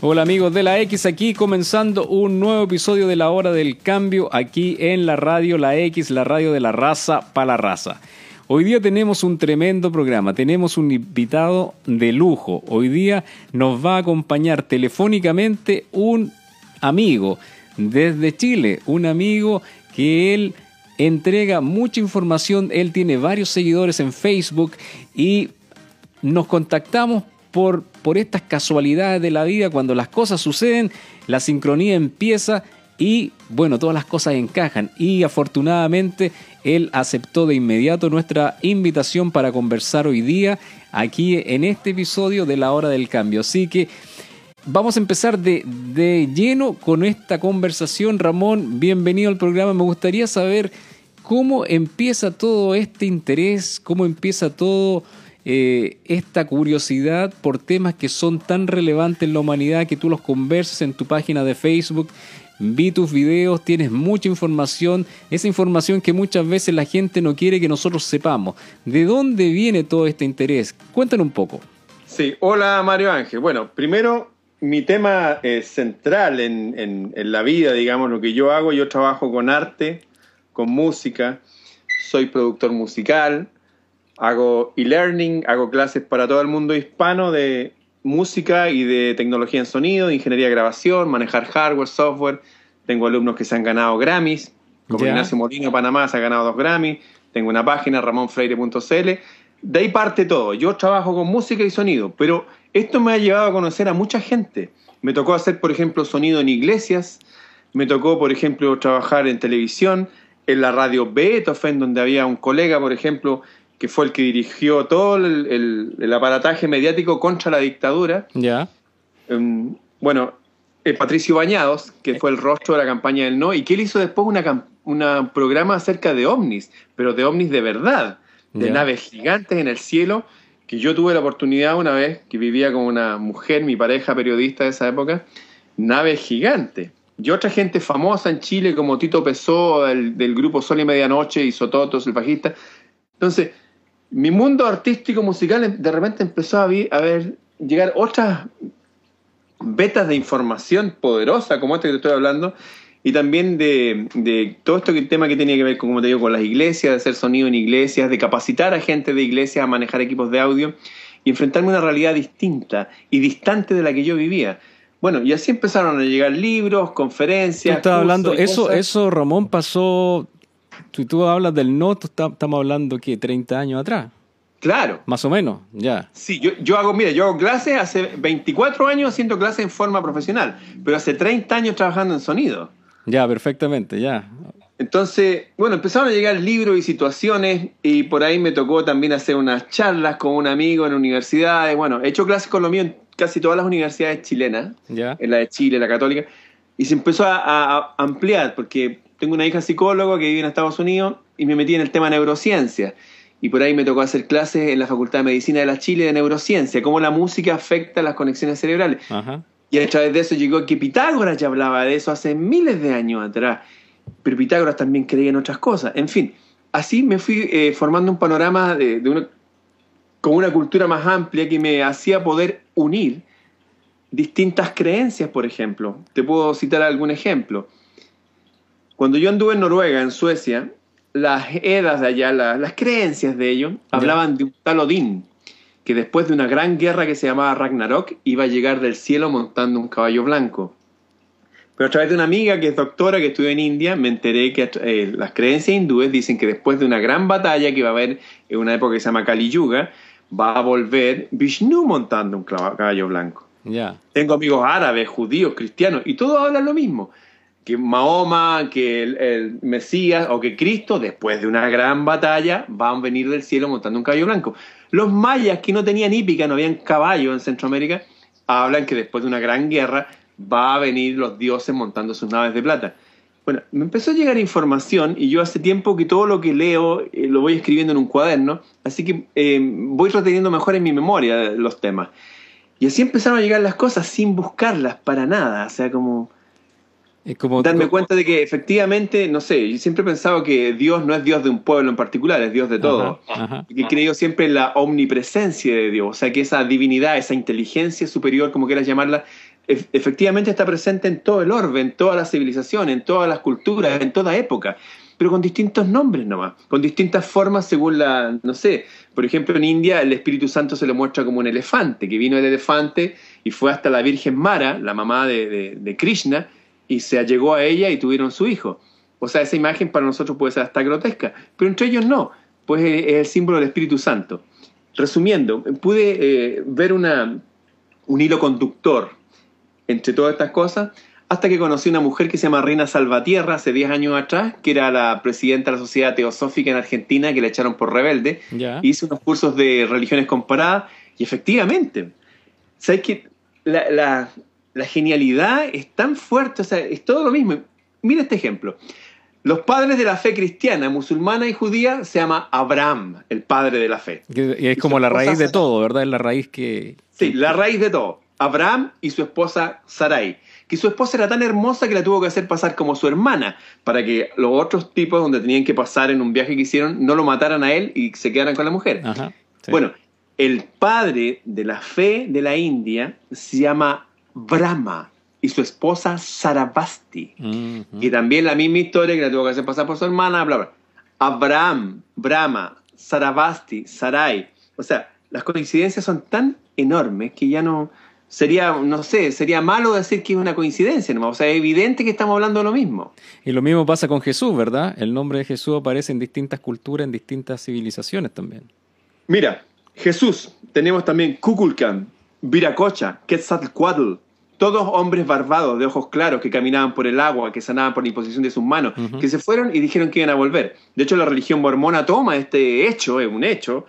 Hola amigos de la X, aquí comenzando un nuevo episodio de la hora del cambio aquí en la radio La X, la radio de la raza para la raza. Hoy día tenemos un tremendo programa, tenemos un invitado de lujo. Hoy día nos va a acompañar telefónicamente un amigo desde Chile, un amigo que él entrega mucha información, él tiene varios seguidores en Facebook y nos contactamos por, por estas casualidades de la vida, cuando las cosas suceden, la sincronía empieza y bueno, todas las cosas encajan. Y afortunadamente él aceptó de inmediato nuestra invitación para conversar hoy día aquí en este episodio de la hora del cambio. Así que vamos a empezar de, de lleno con esta conversación. Ramón, bienvenido al programa. Me gustaría saber cómo empieza todo este interés, cómo empieza todo eh, esta curiosidad por temas que son tan relevantes en la humanidad que tú los conversas en tu página de Facebook. Vi tus videos, tienes mucha información, esa información que muchas veces la gente no quiere que nosotros sepamos. ¿De dónde viene todo este interés? Cuéntanos un poco. Sí, hola Mario Ángel. Bueno, primero mi tema eh, central en, en, la vida, digamos, lo que yo hago, yo trabajo con arte, con música, soy productor musical, hago e-learning, hago clases para todo el mundo hispano de música y de tecnología en sonido, de ingeniería de grabación, manejar hardware, software. Tengo alumnos que se han ganado Grammys, como Ignacio Molino Panamá se ha ganado dos Grammys. Tengo una página, ramonfreire.cl. De ahí parte todo. Yo trabajo con música y sonido, pero esto me ha llevado a conocer a mucha gente. Me tocó hacer, por ejemplo, sonido en iglesias, me tocó, por ejemplo, trabajar en televisión, en la radio Beethoven, donde había un colega, por ejemplo, que fue el que dirigió todo el, aparataje mediático contra la dictadura. Ya. Em, bueno, eh, Patricio Bañados, que fue el rostro de la campaña del no, y que él hizo después un programa acerca de ovnis, pero de ovnis de verdad, de naves gigantes en el cielo, que yo tuve la oportunidad una vez, que vivía con una mujer, mi pareja periodista de esa época, naves gigantes. Y otra gente famosa en Chile como Tito Pesó, del, del grupo Sol y Medianoche, y Sototos, el bajista. Entonces, mi mundo artístico musical de repente empezó a, ver llegar otras vetas de información poderosa como este que te estoy hablando y también de, todo esto que tema que tenía que ver con, como te digo, con las iglesias, de hacer sonido en iglesias, de capacitar a gente de iglesias a manejar equipos de audio y enfrentarme a una realidad distinta y distante de la que yo vivía. Bueno, y así empezaron a llegar libros, conferencias. Estaba hablando, eso, eso Ramón pasó si tú hablas del no, estamos hablando que 30 años atrás. Claro. Más o menos, ya. Sí, yo, yo hago, mira, yo hago clases hace 24 años haciendo clases en forma profesional, pero hace 30 años trabajando en sonido. Ya, perfectamente, ya. Entonces, bueno, empezaron a llegar libros y situaciones y por ahí me tocó también hacer unas charlas con un amigo en universidades. Bueno, he hecho clases con lo mío en casi todas las universidades chilenas, ya. en la de Chile, la católica, y se empezó a ampliar porque tengo una hija psicóloga que vive en Estados Unidos y me metí en el tema neurociencia. Y por ahí me tocó hacer clases en la Facultad de Medicina de la Chile de neurociencia, cómo la música afecta las conexiones cerebrales. Y a través de eso llegó que Pitágoras ya hablaba de eso hace miles de años atrás. Pero Pitágoras también creía en otras cosas. En fin, así me fui eh, formando un panorama de, de una, con una cultura más amplia que me hacía poder unir distintas creencias, por ejemplo. Te puedo citar algún ejemplo. Cuando yo anduve en Noruega, en Suecia, las edas de allá, las, creencias de ellos, hablaban de un tal Odín, que después de una gran guerra que se llamaba Ragnarok, iba a llegar del cielo montando un caballo blanco. Pero a través de una amiga que es doctora que estudió en India, me enteré que eh, las creencias hindúes dicen que después de una gran batalla que va a haber en una época que se llama Kali Yuga, va a volver Vishnu montando un caballo blanco. Tengo amigos árabes, judíos, cristianos, y todos hablan lo mismo que Mahoma, que el, Mesías o que Cristo, después de una gran batalla, van a venir del cielo montando un caballo blanco. Los mayas, que no tenían hípica, no habían caballo en Centroamérica, hablan que después de una gran guerra va a venir los dioses montando sus naves de plata. Bueno, me empezó a llegar información y yo hace tiempo que todo lo que leo eh, lo voy escribiendo en un cuaderno, así que eh, voy reteniendo mejor en mi memoria los temas. Y así empezaron a llegar las cosas sin buscarlas para nada, o sea, como como, darme cuenta de que efectivamente, no sé, yo siempre he pensado que Dios no es Dios de un pueblo en particular, es Dios de todo. Y que he creído siempre en la omnipresencia de Dios, o sea, que esa divinidad, esa inteligencia superior, como quieras llamarla, efectivamente está presente en todo el orbe, en toda la civilización, en todas las culturas, en toda época, pero con distintos nombres nomás, con distintas formas según la, no sé, por ejemplo en India el Espíritu Santo se le muestra como un elefante, que vino el elefante y fue hasta la Virgen Mara, la mamá de, Krishna, y se allegó a ella y tuvieron su hijo. O sea, esa imagen para nosotros puede ser hasta grotesca, pero entre ellos no, pues es el símbolo del Espíritu Santo. Resumiendo, pude eh, ver una, un hilo conductor entre todas estas cosas, hasta que conocí una mujer que se llama Reina Salvatierra hace 10 años atrás, que era la presidenta de la Sociedad Teosófica en Argentina, que le echaron por rebelde. Hice unos cursos de religiones comparadas y efectivamente, ¿sabes? La, la, la, genialidad es tan fuerte, o sea, es todo lo mismo. Mira este ejemplo. Los padres de la fe cristiana, musulmana y judía se llama Abraham, el padre de la fe. Y es como la raíz de todo, ¿verdad? Es la raíz que... Sí, la raíz de todo. Abraham y su esposa Sarai. Que su esposa era tan hermosa que la tuvo que hacer pasar como su hermana, para que los otros tipos donde tenían que pasar en un viaje que hicieron no lo mataran a él y se quedaran con la mujer. Bueno, el padre de la fe de la India se llama Brahma y su esposa Sarabasti. Y también la misma historia que la tuvo que hacer pasar por su hermana, bla, bla. Abraham, Brahma, Sarabasti, Sarai. O sea, las coincidencias son tan enormes que ya no, sería, no sé, sería malo decir que es una coincidencia, ¿no? o sea, es evidente que estamos hablando de lo mismo. Y lo mismo pasa con Jesús, ¿verdad? El nombre de Jesús aparece en distintas culturas, en distintas civilizaciones también. Mira, Jesús, tenemos también Kukulkan, Viracocha, Quetzalcoatl, todos hombres barbados de ojos claros que caminaban por el agua, que sanaban por la imposición de sus manos, que se fueron y dijeron que iban a volver. De hecho, la religión mormona toma este hecho, es un hecho,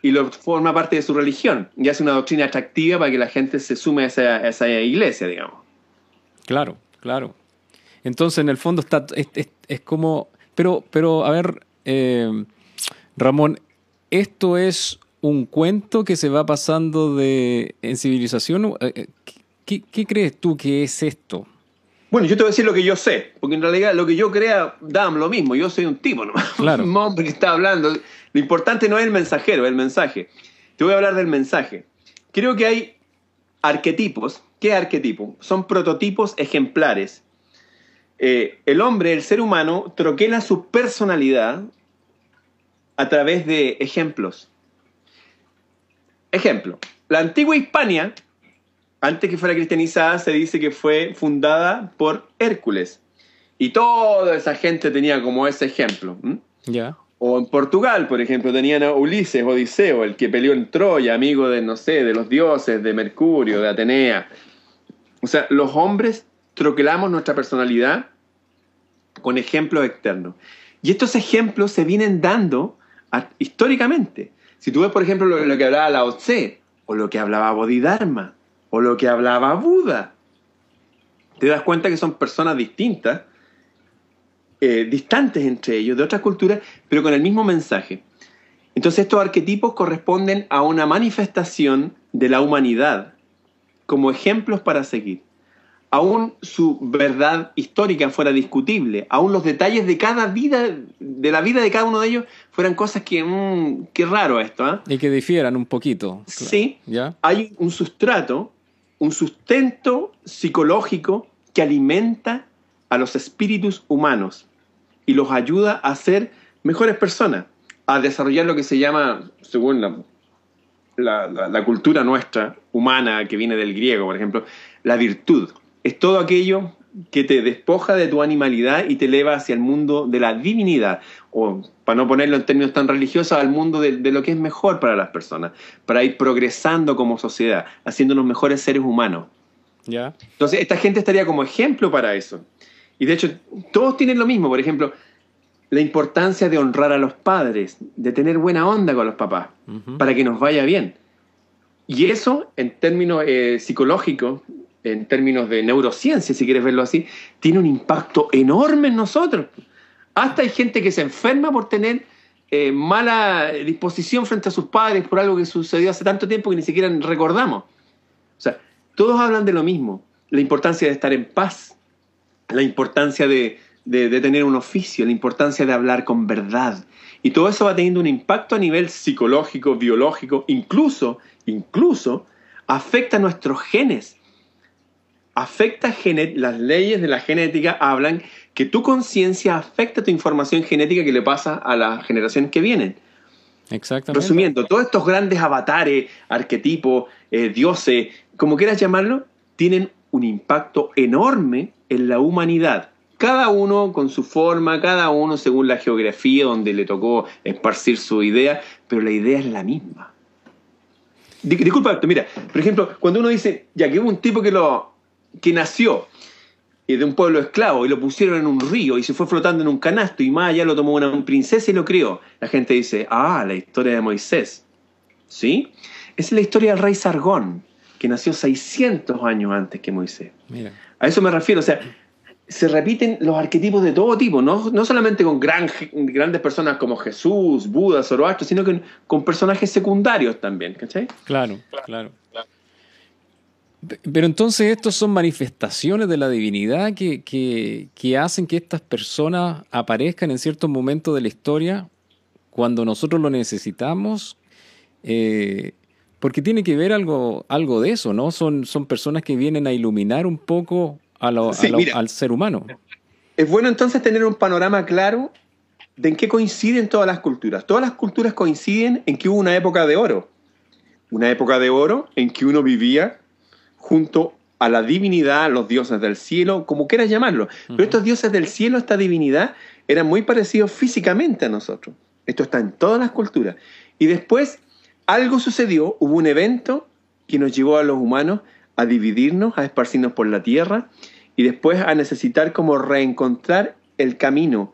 y lo forma parte de su religión y hace una doctrina atractiva para que la gente se sume a esa, iglesia, digamos. Claro, claro. Entonces, en el fondo está es, como, pero, pero a ver, eh, Ramón, esto es un cuento que se va pasando de en civilización. ¿Qué, qué crees tú que es esto? Bueno, yo te voy a decir lo que yo sé, porque en realidad lo que yo crea da lo mismo. Yo soy un tipo, ¿no? Claro. un hombre que está hablando. Lo importante no es el mensajero, es el mensaje. Te voy a hablar del mensaje. Creo que hay arquetipos. ¿Qué arquetipo? Son prototipos ejemplares. Eh, el hombre, el ser humano, troquela su personalidad a través de ejemplos. Ejemplo, la antigua Hispania, antes que fuera cristianizada, se dice que fue fundada por Hércules. Y toda esa gente tenía como ese ejemplo. Ya. O en Portugal, por ejemplo, tenían a Ulises, Odiseo, el que peleó en Troya, amigo de, no sé, de los dioses, de Mercurio, de Atenea. O sea, los hombres troquelamos nuestra personalidad con ejemplos externos. Y estos ejemplos se vienen dando históricamente. Si tú ves, por ejemplo, lo, que hablaba Lao Tse, o lo que hablaba Bodhidharma, o lo que hablaba Buda, te das cuenta que son personas distintas eh, distantes entre ellos, de otras culturas, pero con el mismo mensaje. Entonces estos arquetipos corresponden a una manifestación de la humanidad como ejemplos para seguir. Aún su verdad histórica fuera discutible, aún los detalles de cada vida, de la vida de cada uno de ellos, fueran cosas que, mmm, qué raro esto. ¿eh? Y que difieran un poquito. Sí, ¿Ya? hay un sustrato, un sustento psicológico que alimenta a los espíritus humanos y los ayuda a ser mejores personas, a desarrollar lo que se llama, según la, cultura nuestra, humana, que viene del griego, por ejemplo, la virtud. Es todo aquello que te despoja de tu animalidad y te eleva hacia el mundo de la divinidad, o para no ponerlo en términos tan religiosos, al mundo de, de, lo que es mejor para las personas, para ir progresando como sociedad, haciéndonos mejores seres humanos. ¿Ya? Entonces, esta gente estaría como ejemplo para eso. Y de hecho, todos tienen lo mismo. Por ejemplo, la importancia de honrar a los padres, de tener buena onda con los papás, para que nos vaya bien. Y eso, en términos eh, psicológicos, en términos de neurociencia, si quieres verlo así, tiene un impacto enorme en nosotros. Hasta hay gente que se enferma por tener eh, mala disposición frente a sus padres por algo que sucedió hace tanto tiempo que ni siquiera recordamos. O sea, todos hablan de lo mismo, la importancia de estar en paz, la importancia de, tener un oficio, la importancia de hablar con verdad. Y todo eso va teniendo un impacto a nivel psicológico, biológico, incluso, incluso afecta a nuestros genes. Afecta las leyes de la genética hablan que tu conciencia afecta tu información genética que le pasa a las generaciones que vienen. Exactamente. Resumiendo, todos estos grandes avatares, arquetipos, eh, dioses, como quieras llamarlo, tienen un impacto enorme en la humanidad. Cada uno con su forma, cada uno según la geografía donde le tocó esparcir su idea, pero la idea es la misma. Disculpa, mira, por ejemplo, cuando uno dice, ya que hubo un tipo que, lo, que nació de un pueblo esclavo y lo pusieron en un río y se fue flotando en un canasto y más allá lo tomó una princesa y lo crió. La gente dice, ah, la historia de Moisés. ¿Sí? Esa es la historia del rey Sargón, que nació 600 años antes que Moisés. Mira. A eso me refiero, o sea, se repiten los arquetipos de todo tipo, no, no solamente con gran, grandes personas como Jesús, Buda, Zoroastro, sino que con personajes secundarios también, ¿cachai? Claro, claro. Pero entonces estos son manifestaciones de la divinidad que, que, hacen que estas personas aparezcan en ciertos momentos de la historia cuando nosotros lo necesitamos, eh, porque tiene que ver algo, algo de eso, ¿no? Son, son personas que vienen a iluminar un poco al ser humano. Es bueno entonces tener un panorama claro de en qué coinciden todas las culturas. Todas las culturas coinciden en que hubo una época de oro. Una época de oro en que uno vivía junto a la divinidad, los dioses del cielo, como quieras llamarlo. Pero estos dioses del cielo, esta divinidad, eran muy parecidos físicamente a nosotros. Esto está en todas las culturas. Y después algo sucedió, hubo un evento que nos llevó a los humanos a dividirnos, a esparcirnos por la tierra y después a necesitar como reencontrar el camino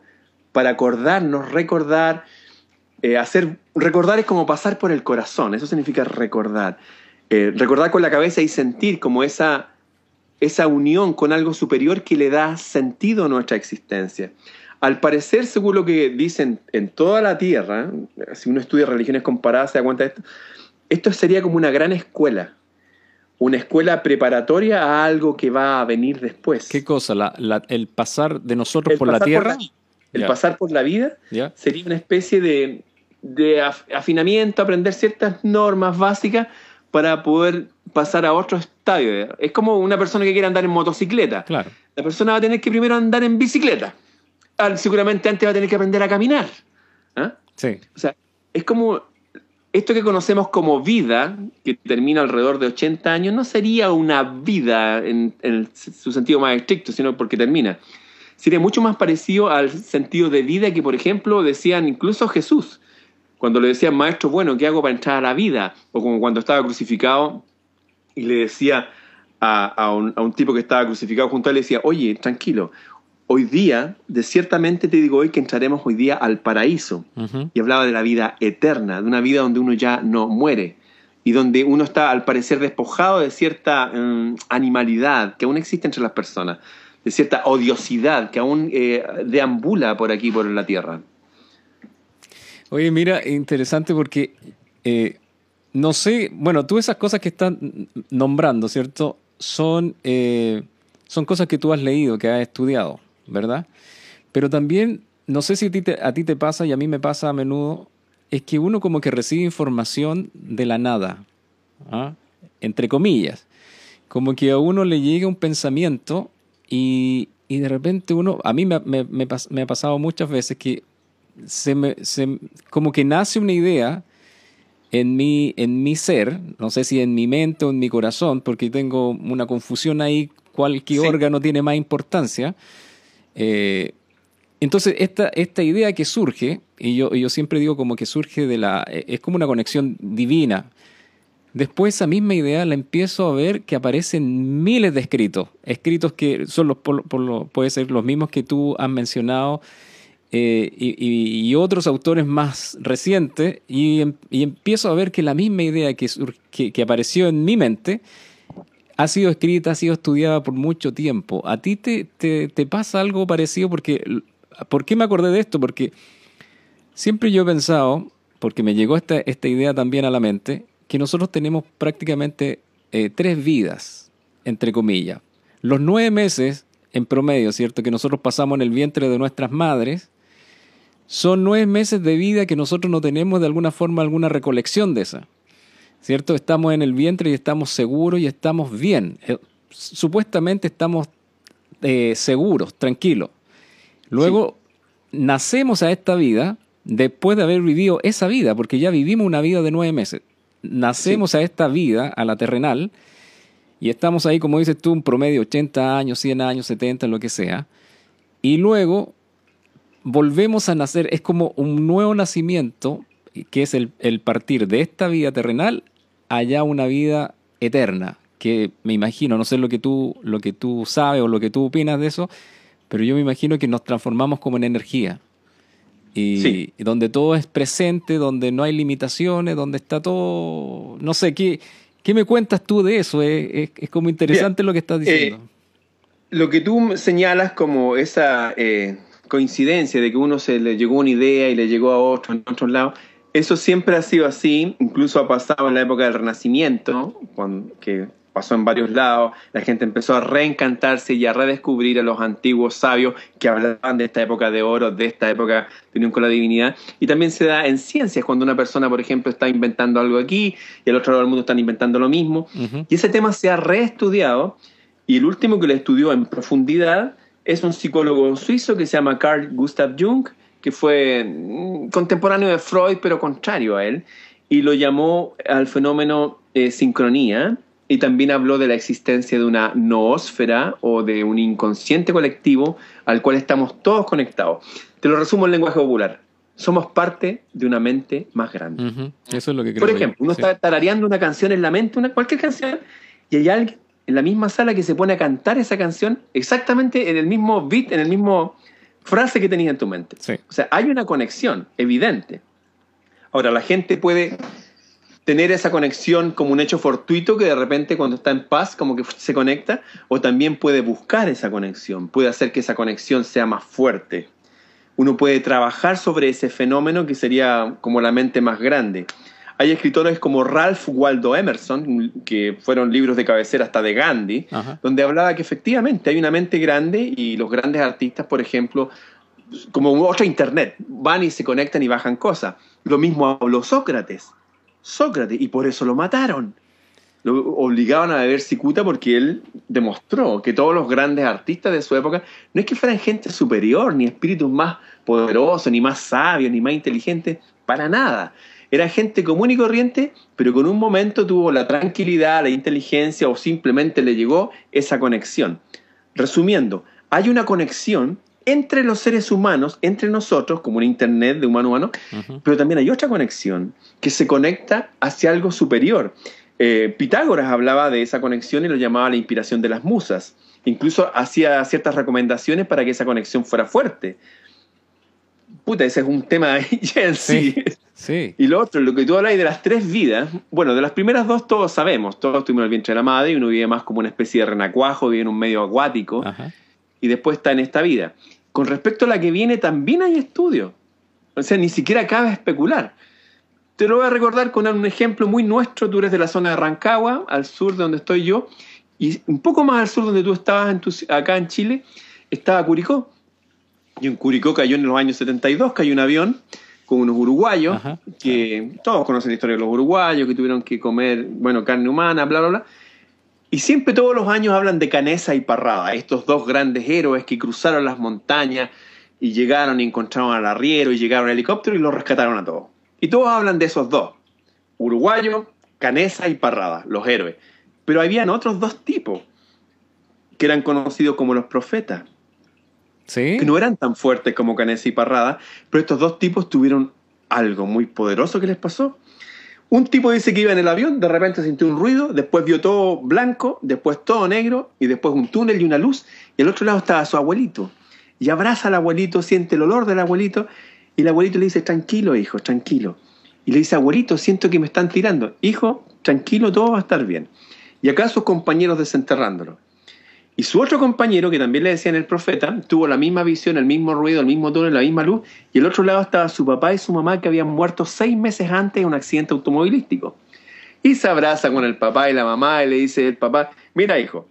para acordarnos, recordar, eh, hacer, recordar es como pasar por el corazón, eso significa recordar. Eh, recordar con la cabeza y sentir como esa, esa unión con algo superior que le da sentido a nuestra existencia. Al parecer, según lo que dicen en toda la Tierra, si uno estudia religiones comparadas se da cuenta de esto, esto sería como una gran escuela, una escuela preparatoria a algo que va a venir después. ¿Qué cosa? ¿El pasar de nosotros por la tierra? el pasar por la vida sería una especie de, afinamiento, aprender ciertas normas básicas para poder pasar a otro estadio. Es como una persona que quiere andar en motocicleta. Claro. La persona va a tener que primero andar en bicicleta. Seguramente antes va a tener que aprender a caminar. ¿ah? Sí. O sea, es como esto que conocemos como vida, que termina alrededor de 80 años, no sería una vida en, su sentido más estricto, sino porque termina. Sería mucho más parecido al sentido de vida que, por ejemplo, decían incluso Jesús, cuando le decían, maestro, bueno, ¿qué hago para entrar a la vida? O como cuando estaba crucificado y le decía a, un, a un tipo que estaba crucificado junto a él, le decía, oye, tranquilo, hoy día, de ciertamente te digo hoy que entraremos hoy día al paraíso. Y hablaba de la vida eterna, de una vida donde uno ya no muere y donde uno está al parecer despojado de cierta mm, animalidad que aún existe entre las personas, de cierta odiosidad que aún eh, deambula por aquí, por la tierra. Oye, mira, interesante porque eh, no sé, bueno, tú esas cosas que estás nombrando, ¿cierto? Son, eh, son cosas que tú has leído, que has estudiado. ¿verdad? Pero también, no sé si a ti, te, a ti te pasa y a mí me pasa a menudo, es que uno como que recibe información de la nada, ¿ah? entre comillas, como que a uno le llega un pensamiento y, y de repente uno, a mí me, ha pasado muchas veces que se me, se, como que nace una idea en mi, en mi ser, no sé si en mi mente o en mi corazón, porque tengo una confusión ahí, cualquier órgano tiene más importancia, eh, entonces, esta, esta idea que surge, y yo, yo siempre digo como que surge de la. es como una conexión divina. Después esa misma idea la empiezo a ver que aparecen miles de escritos, escritos que son los, por, puede ser los mismos que tú has mencionado eh, y, otros autores más recientes y, em, y, empiezo a ver que la misma idea que, que, que apareció en mi mente ha sido escrita, ha sido estudiada por mucho tiempo. ¿A ti te, te, pasa algo parecido? Porque, ¿Por qué me acordé de esto? Porque siempre yo he pensado, porque me llegó esta, esta idea también a la mente, que nosotros tenemos prácticamente eh, tres vidas, entre comillas. Los nueve meses en promedio, ¿cierto? Que nosotros pasamos en el vientre de nuestras madres, son nueve meses de vida que nosotros no tenemos de alguna forma alguna recolección de esa. ¿cierto? Estamos en el vientre y estamos seguros y estamos bien. Eh, supuestamente estamos eh, seguros, tranquilos. Luego nacemos a esta vida después de haber vivido esa vida, porque ya vivimos una vida de nueve meses. Nacemos a esta vida, a la terrenal, y estamos ahí, como dices tú, un promedio 80 años, 100 años, 70, lo que sea. Y luego volvemos a nacer, es como un nuevo nacimiento, que es el, el partir de esta vida terrenal allá una vida eterna, que me imagino, no sé lo que tú, lo que tú sabes o lo que tú opinas de eso, pero yo me imagino que nos transformamos como en energía. Y, donde todo es presente, donde no hay limitaciones, donde está todo, no sé, ¿qué, qué me cuentas tú de eso? Es, es, como interesante lo que estás diciendo. Eh, lo que tú señalas como esa eh, coincidencia de que uno se le llegó una idea y le llegó a otro en otros lados, eso siempre ha sido así, incluso ha pasado en la época del Renacimiento, cuando, que pasó en varios lados, la gente empezó a reencantarse y a redescubrir a los antiguos sabios que hablaban de esta época de oro, de esta época de unión con la divinidad. Y también se da en ciencias, cuando una persona, por ejemplo, está inventando algo aquí y el otro lado del mundo están inventando lo mismo. Y ese tema se ha reestudiado y el último que lo estudió en profundidad es un psicólogo suizo que se llama Carl Gustav Jung, que fue mm, contemporáneo de Freud, pero contrario a él, y lo llamó al fenómeno eh, sincronía, y también habló de la existencia de una noósfera o de un inconsciente colectivo al cual estamos todos conectados. Te lo resumo en lenguaje popular. Somos parte de una mente más grande. Eso es lo que creo. Por ejemplo, uno está tarareando una canción en la mente, una, cualquier canción, y hay alguien en la misma sala que se pone a cantar esa canción exactamente en el mismo beat, en el mismo frase que tenías en tu mente. O sea, hay una conexión evidente. Ahora, la gente puede tener esa conexión como un hecho fortuito que de repente cuando está en paz como que se conecta, o también puede buscar esa conexión, puede hacer que esa conexión sea más fuerte. Uno puede trabajar sobre ese fenómeno que sería como la mente más grande. Hay escritores como Ralph Waldo Emerson, que fueron libros de cabecera hasta de Gandhi, donde hablaba que efectivamente hay una mente grande y los grandes artistas, por ejemplo, como otro internet, van y se conectan y bajan cosas. Lo mismo habló Sócrates Sócrates y por eso lo mataron. Lo obligaban a beber cicuta porque él demostró que todos los grandes artistas de su época no es que fueran gente superior, ni espíritus más poderosos, ni más sabios, ni más inteligentes, para nada. Era gente común y corriente, pero con un momento tuvo la tranquilidad, la inteligencia o simplemente le llegó esa conexión. Resumiendo, hay una conexión entre los seres humanos, entre nosotros, como un Internet de humano a humano, pero también hay otra conexión que se conecta hacia algo superior. Eh, Pitágoras hablaba de esa conexión y lo llamaba la inspiración de las musas. Incluso hacía ciertas recomendaciones para que esa conexión fuera fuerte. Puta, ese es un tema en sí. Sí. Y lo otro, lo que tú hablas de las tres vidas, bueno, de las primeras dos todos sabemos, todos tuvimos el vientre de la madre y uno vive más como una especie de renacuajo, vive en un medio acuático. Ajá y después está en esta vida. Con respecto a la que viene, también hay estudios. O sea, ni siquiera cabe especular. Te lo voy a recordar con un ejemplo muy nuestro. Tú eres de la zona de Rancagua, al sur de donde estoy yo, y un poco más al sur donde tú estabas acá en Chile, estaba Curicó. Y en Curicó cayó en los años 72, cayó un avión con unos uruguayos, que todos conocen la historia de los uruguayos, que tuvieron que comer, bueno, carne humana, bla, bla, bla. Y siempre todos los años hablan de Canesa y Parrada, estos dos grandes héroes que cruzaron las montañas y llegaron y encontraron al arriero y llegaron al helicóptero y lo rescataron a todos. Y todos hablan de esos dos, uruguayo, Canesa y Parrada, los héroes. Pero habían otros dos tipos que eran conocidos como los profetas. Que no eran tan fuertes como Canesa y Parrada, pero estos dos tipos tuvieron algo muy poderoso que les pasó. Un tipo dice que iba en el avión, de repente sintió un ruido, después vio todo blanco, después todo negro, y después un túnel y una luz, y al otro lado estaba su abuelito. Y abraza al abuelito, siente el olor del abuelito, y el abuelito le dice, tranquilo, hijo, tranquilo. Y le dice, abuelito, siento que me están tirando. Hijo, tranquilo, todo va a estar bien. Y acá sus compañeros desenterrándolo. Y su otro compañero, que también le decían el profeta, tuvo la misma visión, el mismo ruido, el mismo tono, la misma luz, y al otro lado estaba su papá y su mamá que habían muerto seis meses antes en un accidente automovilístico. Y se abraza con el papá y la mamá y le dice el papá, mira hijo,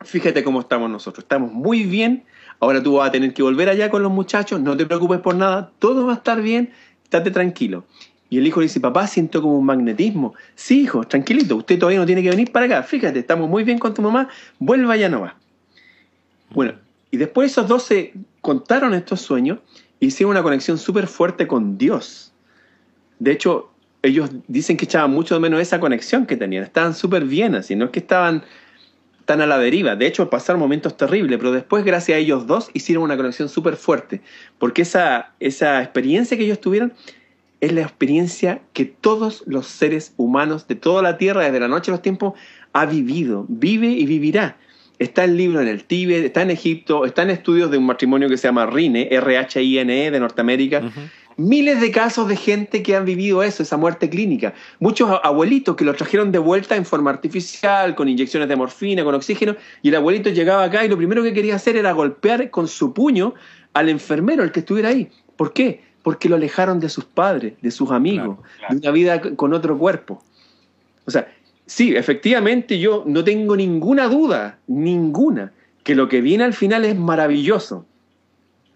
fíjate cómo estamos nosotros, estamos muy bien, ahora tú vas a tener que volver allá con los muchachos, no te preocupes por nada, todo va a estar bien, estate tranquilo. Y el hijo le dice, papá, siento como un magnetismo. Sí, hijo, tranquilito, usted todavía no tiene que venir para acá. Fíjate, estamos muy bien con tu mamá, vuelva ya no va. Bueno, y después esos dos se contaron estos sueños y hicieron una conexión súper fuerte con Dios. De hecho, ellos dicen que echaban mucho menos esa conexión que tenían. Estaban súper bien así, no es que estaban tan a la deriva. De hecho, pasaron momentos terribles, pero después, gracias a ellos dos, hicieron una conexión súper fuerte. Porque esa, esa experiencia que ellos tuvieron es la experiencia que todos los seres humanos de toda la Tierra, desde la noche a los tiempos, ha vivido, vive y vivirá. Está el libro en el Tíbet, está en Egipto, está en estudios de un matrimonio que se llama RINE, R-H-I-N-E, de Norteamérica. Miles de casos de gente que han vivido eso, esa muerte clínica. Muchos abuelitos que lo trajeron de vuelta en forma artificial, con inyecciones de morfina, con oxígeno, y el abuelito llegaba acá y lo primero que quería hacer era golpear con su puño al enfermero, el que estuviera ahí. ¿Por qué? Porque lo alejaron de sus padres, de sus amigos, de una vida con otro cuerpo. O sea, sí, efectivamente yo no tengo ninguna duda, ninguna, que lo que viene al final es maravilloso.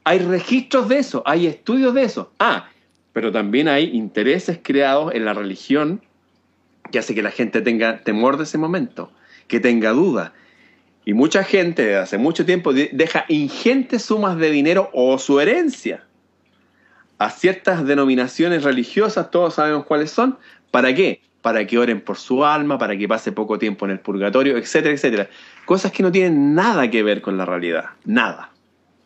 Hay registros de eso, hay estudios de eso. Ah, pero también hay intereses creados en la religión que hace que la gente tenga temor de ese momento, que tenga duda. Y mucha gente desde hace mucho tiempo deja ingentes sumas de dinero o su herencia a ciertas denominaciones religiosas, todos sabemos cuáles son. ¿Para qué? para que oren por su alma, para que pase poco tiempo en el purgatorio, etcétera, etcétera. Cosas que no tienen nada que ver con la realidad, nada.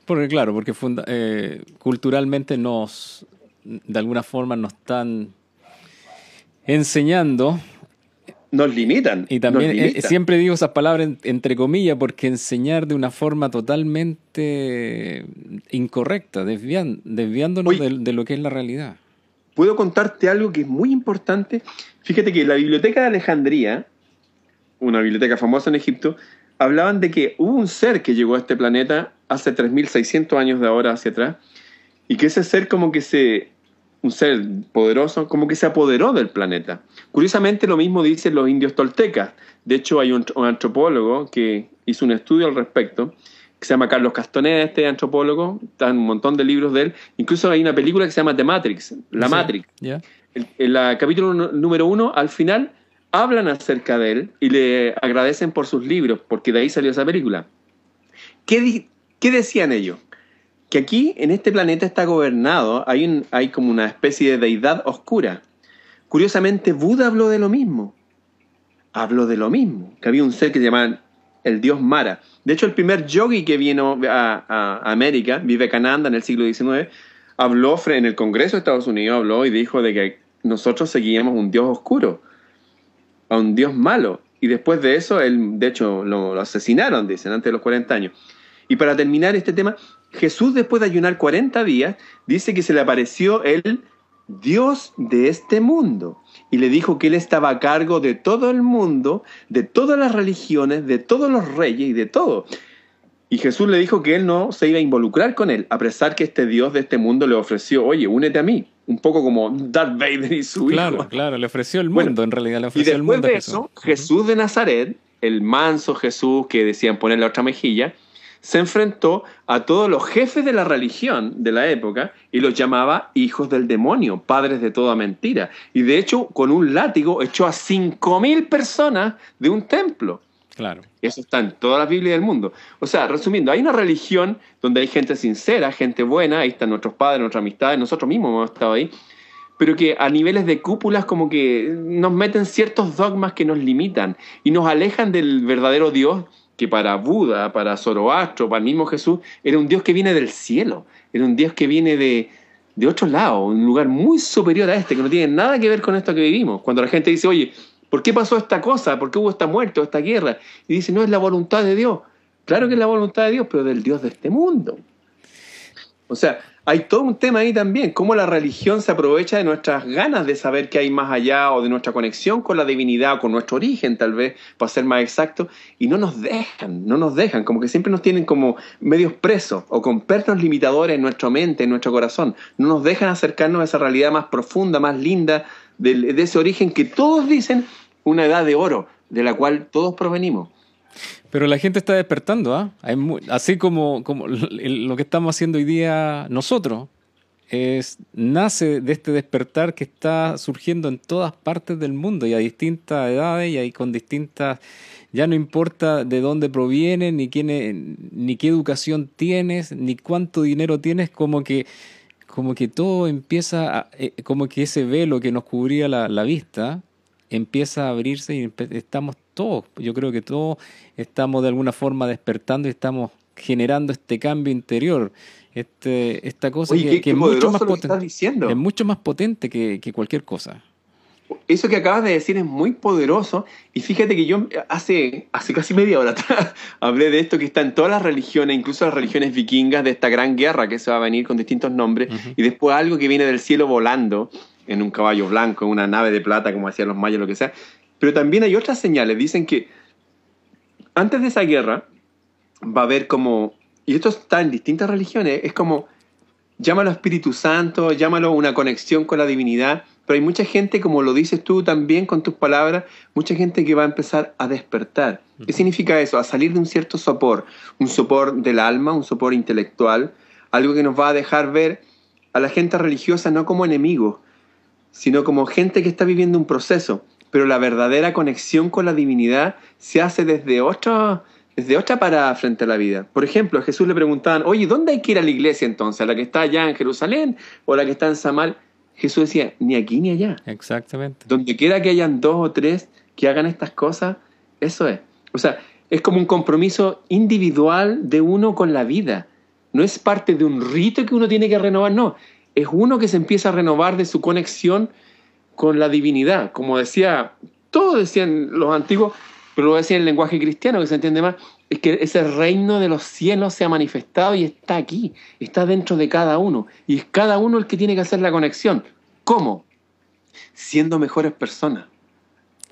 Porque claro, porque eh, culturalmente nos, de alguna forma nos están enseñando. Nos limitan. Y también eh, siempre digo esas palabras entre comillas porque enseñar de una forma totalmente incorrecta, desviándonos de lo que es la realidad puedo contarte algo que es muy importante. Fíjate que la Biblioteca de Alejandría, una biblioteca famosa en Egipto, hablaban de que hubo un ser que llegó a este planeta hace 3.600 años de ahora hacia atrás, y que ese ser como que se, un ser poderoso, como que se apoderó del planeta. Curiosamente lo mismo dicen los indios toltecas. De hecho hay un, un antropólogo que hizo un estudio al respecto, se llama Carlos Castaneda, este antropólogo, está en un montón de libros de él. Incluso hay una película que se llama The Matrix, La Matrix. En el, capítulo número uno, al final, hablan acerca de él y le agradecen por sus libros, porque de ahí salió esa película. ¿Qué, qué decían ellos? Que aquí, en este planeta, está gobernado, hay, hay como una especie de deidad oscura. Curiosamente, Buda habló de lo mismo. Habló de lo mismo, que había un ser que se llamaba el dios Mara. De hecho, el primer yogi que vino a, a América, Vivekananda, en el siglo XIX, habló en el Congreso de Estados Unidos, habló y dijo de que nosotros seguíamos un dios oscuro, a un dios malo. Y después de eso, él, de hecho, lo, asesinaron, dicen, antes de los 40 años. Y para terminar este tema, Jesús, después de ayunar 40 días, dice que se le apareció el Dios de este mundo y le dijo que él estaba a cargo de todo el mundo, de todas las religiones, de todos los reyes y de todo. Y Jesús le dijo que él no se iba a involucrar con él, a pesar que este Dios de este mundo le ofreció, oye, únete a mí. Un poco como Darth Vader y su hijo. Claro, claro, le ofreció el mundo, en realidad le ofreció y después de eso, Jesús de Nazaret, el manso Jesús que decían ponerle otra mejilla, se enfrentó a todos los jefes de la religión de la época y los llamaba hijos del demonio, padres de toda mentira. Y de hecho, con un látigo echó a 5.000 personas de un templo. Claro. Eso está en todas las Biblias del mundo. O sea, resumiendo, hay una religión donde hay gente sincera, gente buena, ahí están nuestros padres, nuestras amistades, nosotros mismos hemos estado ahí, pero que a niveles de cúpulas como que nos meten ciertos dogmas que nos limitan y nos alejan del verdadero Dios que para Buda, para Zoroastro, para el mismo Jesús, era un Dios que viene del cielo, era un Dios que viene de, de otro lado, un lugar muy superior a este, que no tiene nada que ver con esto que vivimos. Cuando la gente dice, oye, ¿por qué pasó esta cosa? ¿Por qué hubo esta muerte o esta guerra? Y dice, no, es la voluntad de Dios. Claro que es la voluntad de Dios, pero del Dios de este mundo. O sea, hay todo un tema ahí también, cómo la religión se aprovecha de nuestras ganas de saber qué hay más allá o de nuestra conexión con la divinidad o con nuestro origen tal vez, para ser más exacto, y no nos dejan, no nos dejan, como que siempre nos tienen como medios presos o con pernos limitadores en nuestra mente, en nuestro corazón, no nos dejan acercarnos a esa realidad más profunda, más linda, de, de ese origen que todos dicen una edad de oro, de la cual todos provenimos. Pero la gente está despertando, ¿ah? Así como, como lo que estamos haciendo hoy día nosotros. es, nace de este despertar que está surgiendo en todas partes del mundo y a distintas edades y ahí con distintas ya no importa de dónde proviene ni quién ni qué educación tienes ni cuánto dinero tienes como que como que todo empieza a, eh, como que ese velo que nos cubría la, la vista empieza a abrirse y estamos todos yo creo que todos estamos de alguna forma despertando y estamos generando este cambio interior este, esta cosa que, es mucho más potente. Es mucho más potente que, cualquier cosa. Eso que acabas de decir es muy poderoso. Y fíjate que yo hace, hace casi media hora atrás hablé de esto que está en todas las religiones, incluso las religiones vikingas, de esta gran guerra que se va a venir con distintos nombres. Y después algo que viene del cielo volando en un caballo blanco, en una nave de plata, como hacían los mayas, lo que sea. Pero también hay otras señales. Dicen que antes de esa guerra va a haber como y esto está en distintas religiones, es como, llámalo Espíritu Santo, llámalo una conexión con la divinidad, pero hay mucha gente, como lo dices tú también con tus palabras, mucha gente que va a empezar a despertar. ¿Qué significa eso? A salir de un cierto sopor, un sopor del alma, un sopor intelectual, algo que nos va a dejar ver a la gente religiosa no como enemigos, sino como gente que está viviendo un proceso, pero la verdadera conexión con la divinidad se hace desde otro, desde otra parada frente a la vida. Por ejemplo, a Jesús le preguntaban, oye, ¿dónde hay que ir a la iglesia entonces? ¿A la que está allá en Jerusalén o a la que está en Samal? Jesús decía, ni aquí ni allá. Exactamente. Donde quiera que hayan dos o tres que hagan estas cosas, eso es. O sea, es como un compromiso individual de uno con la vida. No es parte de un rito que uno tiene que renovar, no. Es uno que se empieza a renovar de su conexión con la divinidad. Como decía, todos decían los antiguos, pero lo voy a decir en lenguaje cristiano, que se entiende más, es que ese reino de los cielos se ha manifestado y está aquí, está dentro de cada uno. Y es cada uno el que tiene que hacer la conexión. ¿Cómo? Siendo mejores personas,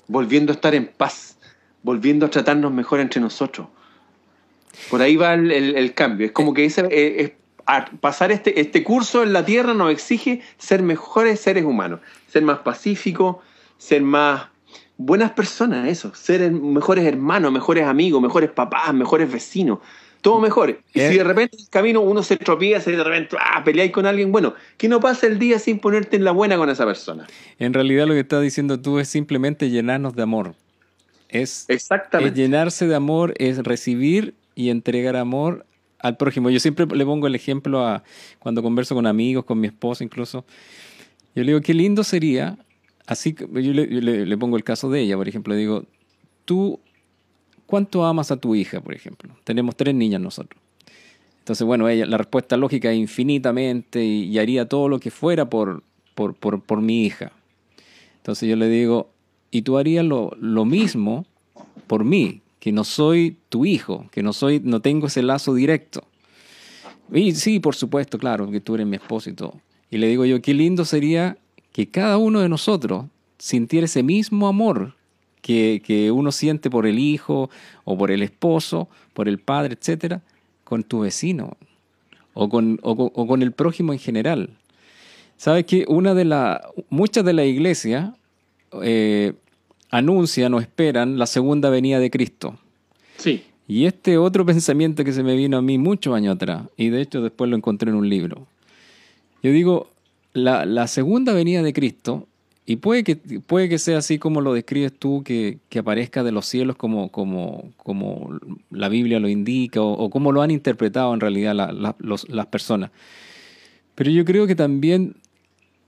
volviendo a estar en paz, volviendo a tratarnos mejor entre nosotros. Por ahí va el, cambio. Es como que ese, eh, pasar este, este curso en la tierra nos exige ser mejores seres humanos, ser más pacíficos, ser más buenas personas, eso, ser mejores hermanos, mejores amigos, mejores papás, mejores vecinos, todo mejor. Y si de repente en el camino uno se tropieza y de repente ah, peleáis con alguien, bueno, que no pase el día sin ponerte en la buena con esa persona. En realidad lo que estás diciendo tú es simplemente llenarnos de amor. Es, Exactamente. es llenarse de amor, es recibir y entregar amor al prójimo. Yo siempre le pongo el ejemplo a cuando converso con amigos, con mi esposa incluso. Yo le digo, qué lindo sería así yo, le, pongo el caso de ella, por ejemplo, le digo, tú, ¿cuánto amas a tu hija, por ejemplo? Tenemos tres niñas nosotros. Entonces, bueno, ella, la respuesta lógica es infinitamente y, haría todo lo que fuera por, por, por, por, mi hija. Entonces yo le digo, ¿y tú harías lo, lo mismo por mí? Que no soy tu hijo, que no, soy, no tengo ese lazo directo. Y sí, por supuesto, claro, que tú eres mi esposo y todo. Y le digo yo, qué lindo sería que cada uno de nosotros sintiera ese mismo amor que, que, uno siente por el hijo o por el esposo, por el padre, etcétera, con tu vecino o con, o, con el prójimo en general. Sabes que una de las muchas de la iglesia eh, anuncian o esperan la segunda venida de Cristo. Sí. Y este otro pensamiento que se me vino a mí muchos años atrás, y de hecho después lo encontré en un libro. Yo digo, la, segunda venida de Cristo, y puede que, puede que sea así como lo describes tú, que, aparezca de los cielos como, como, como la Biblia lo indica, o, como lo han interpretado en realidad las personas. Pero yo creo que también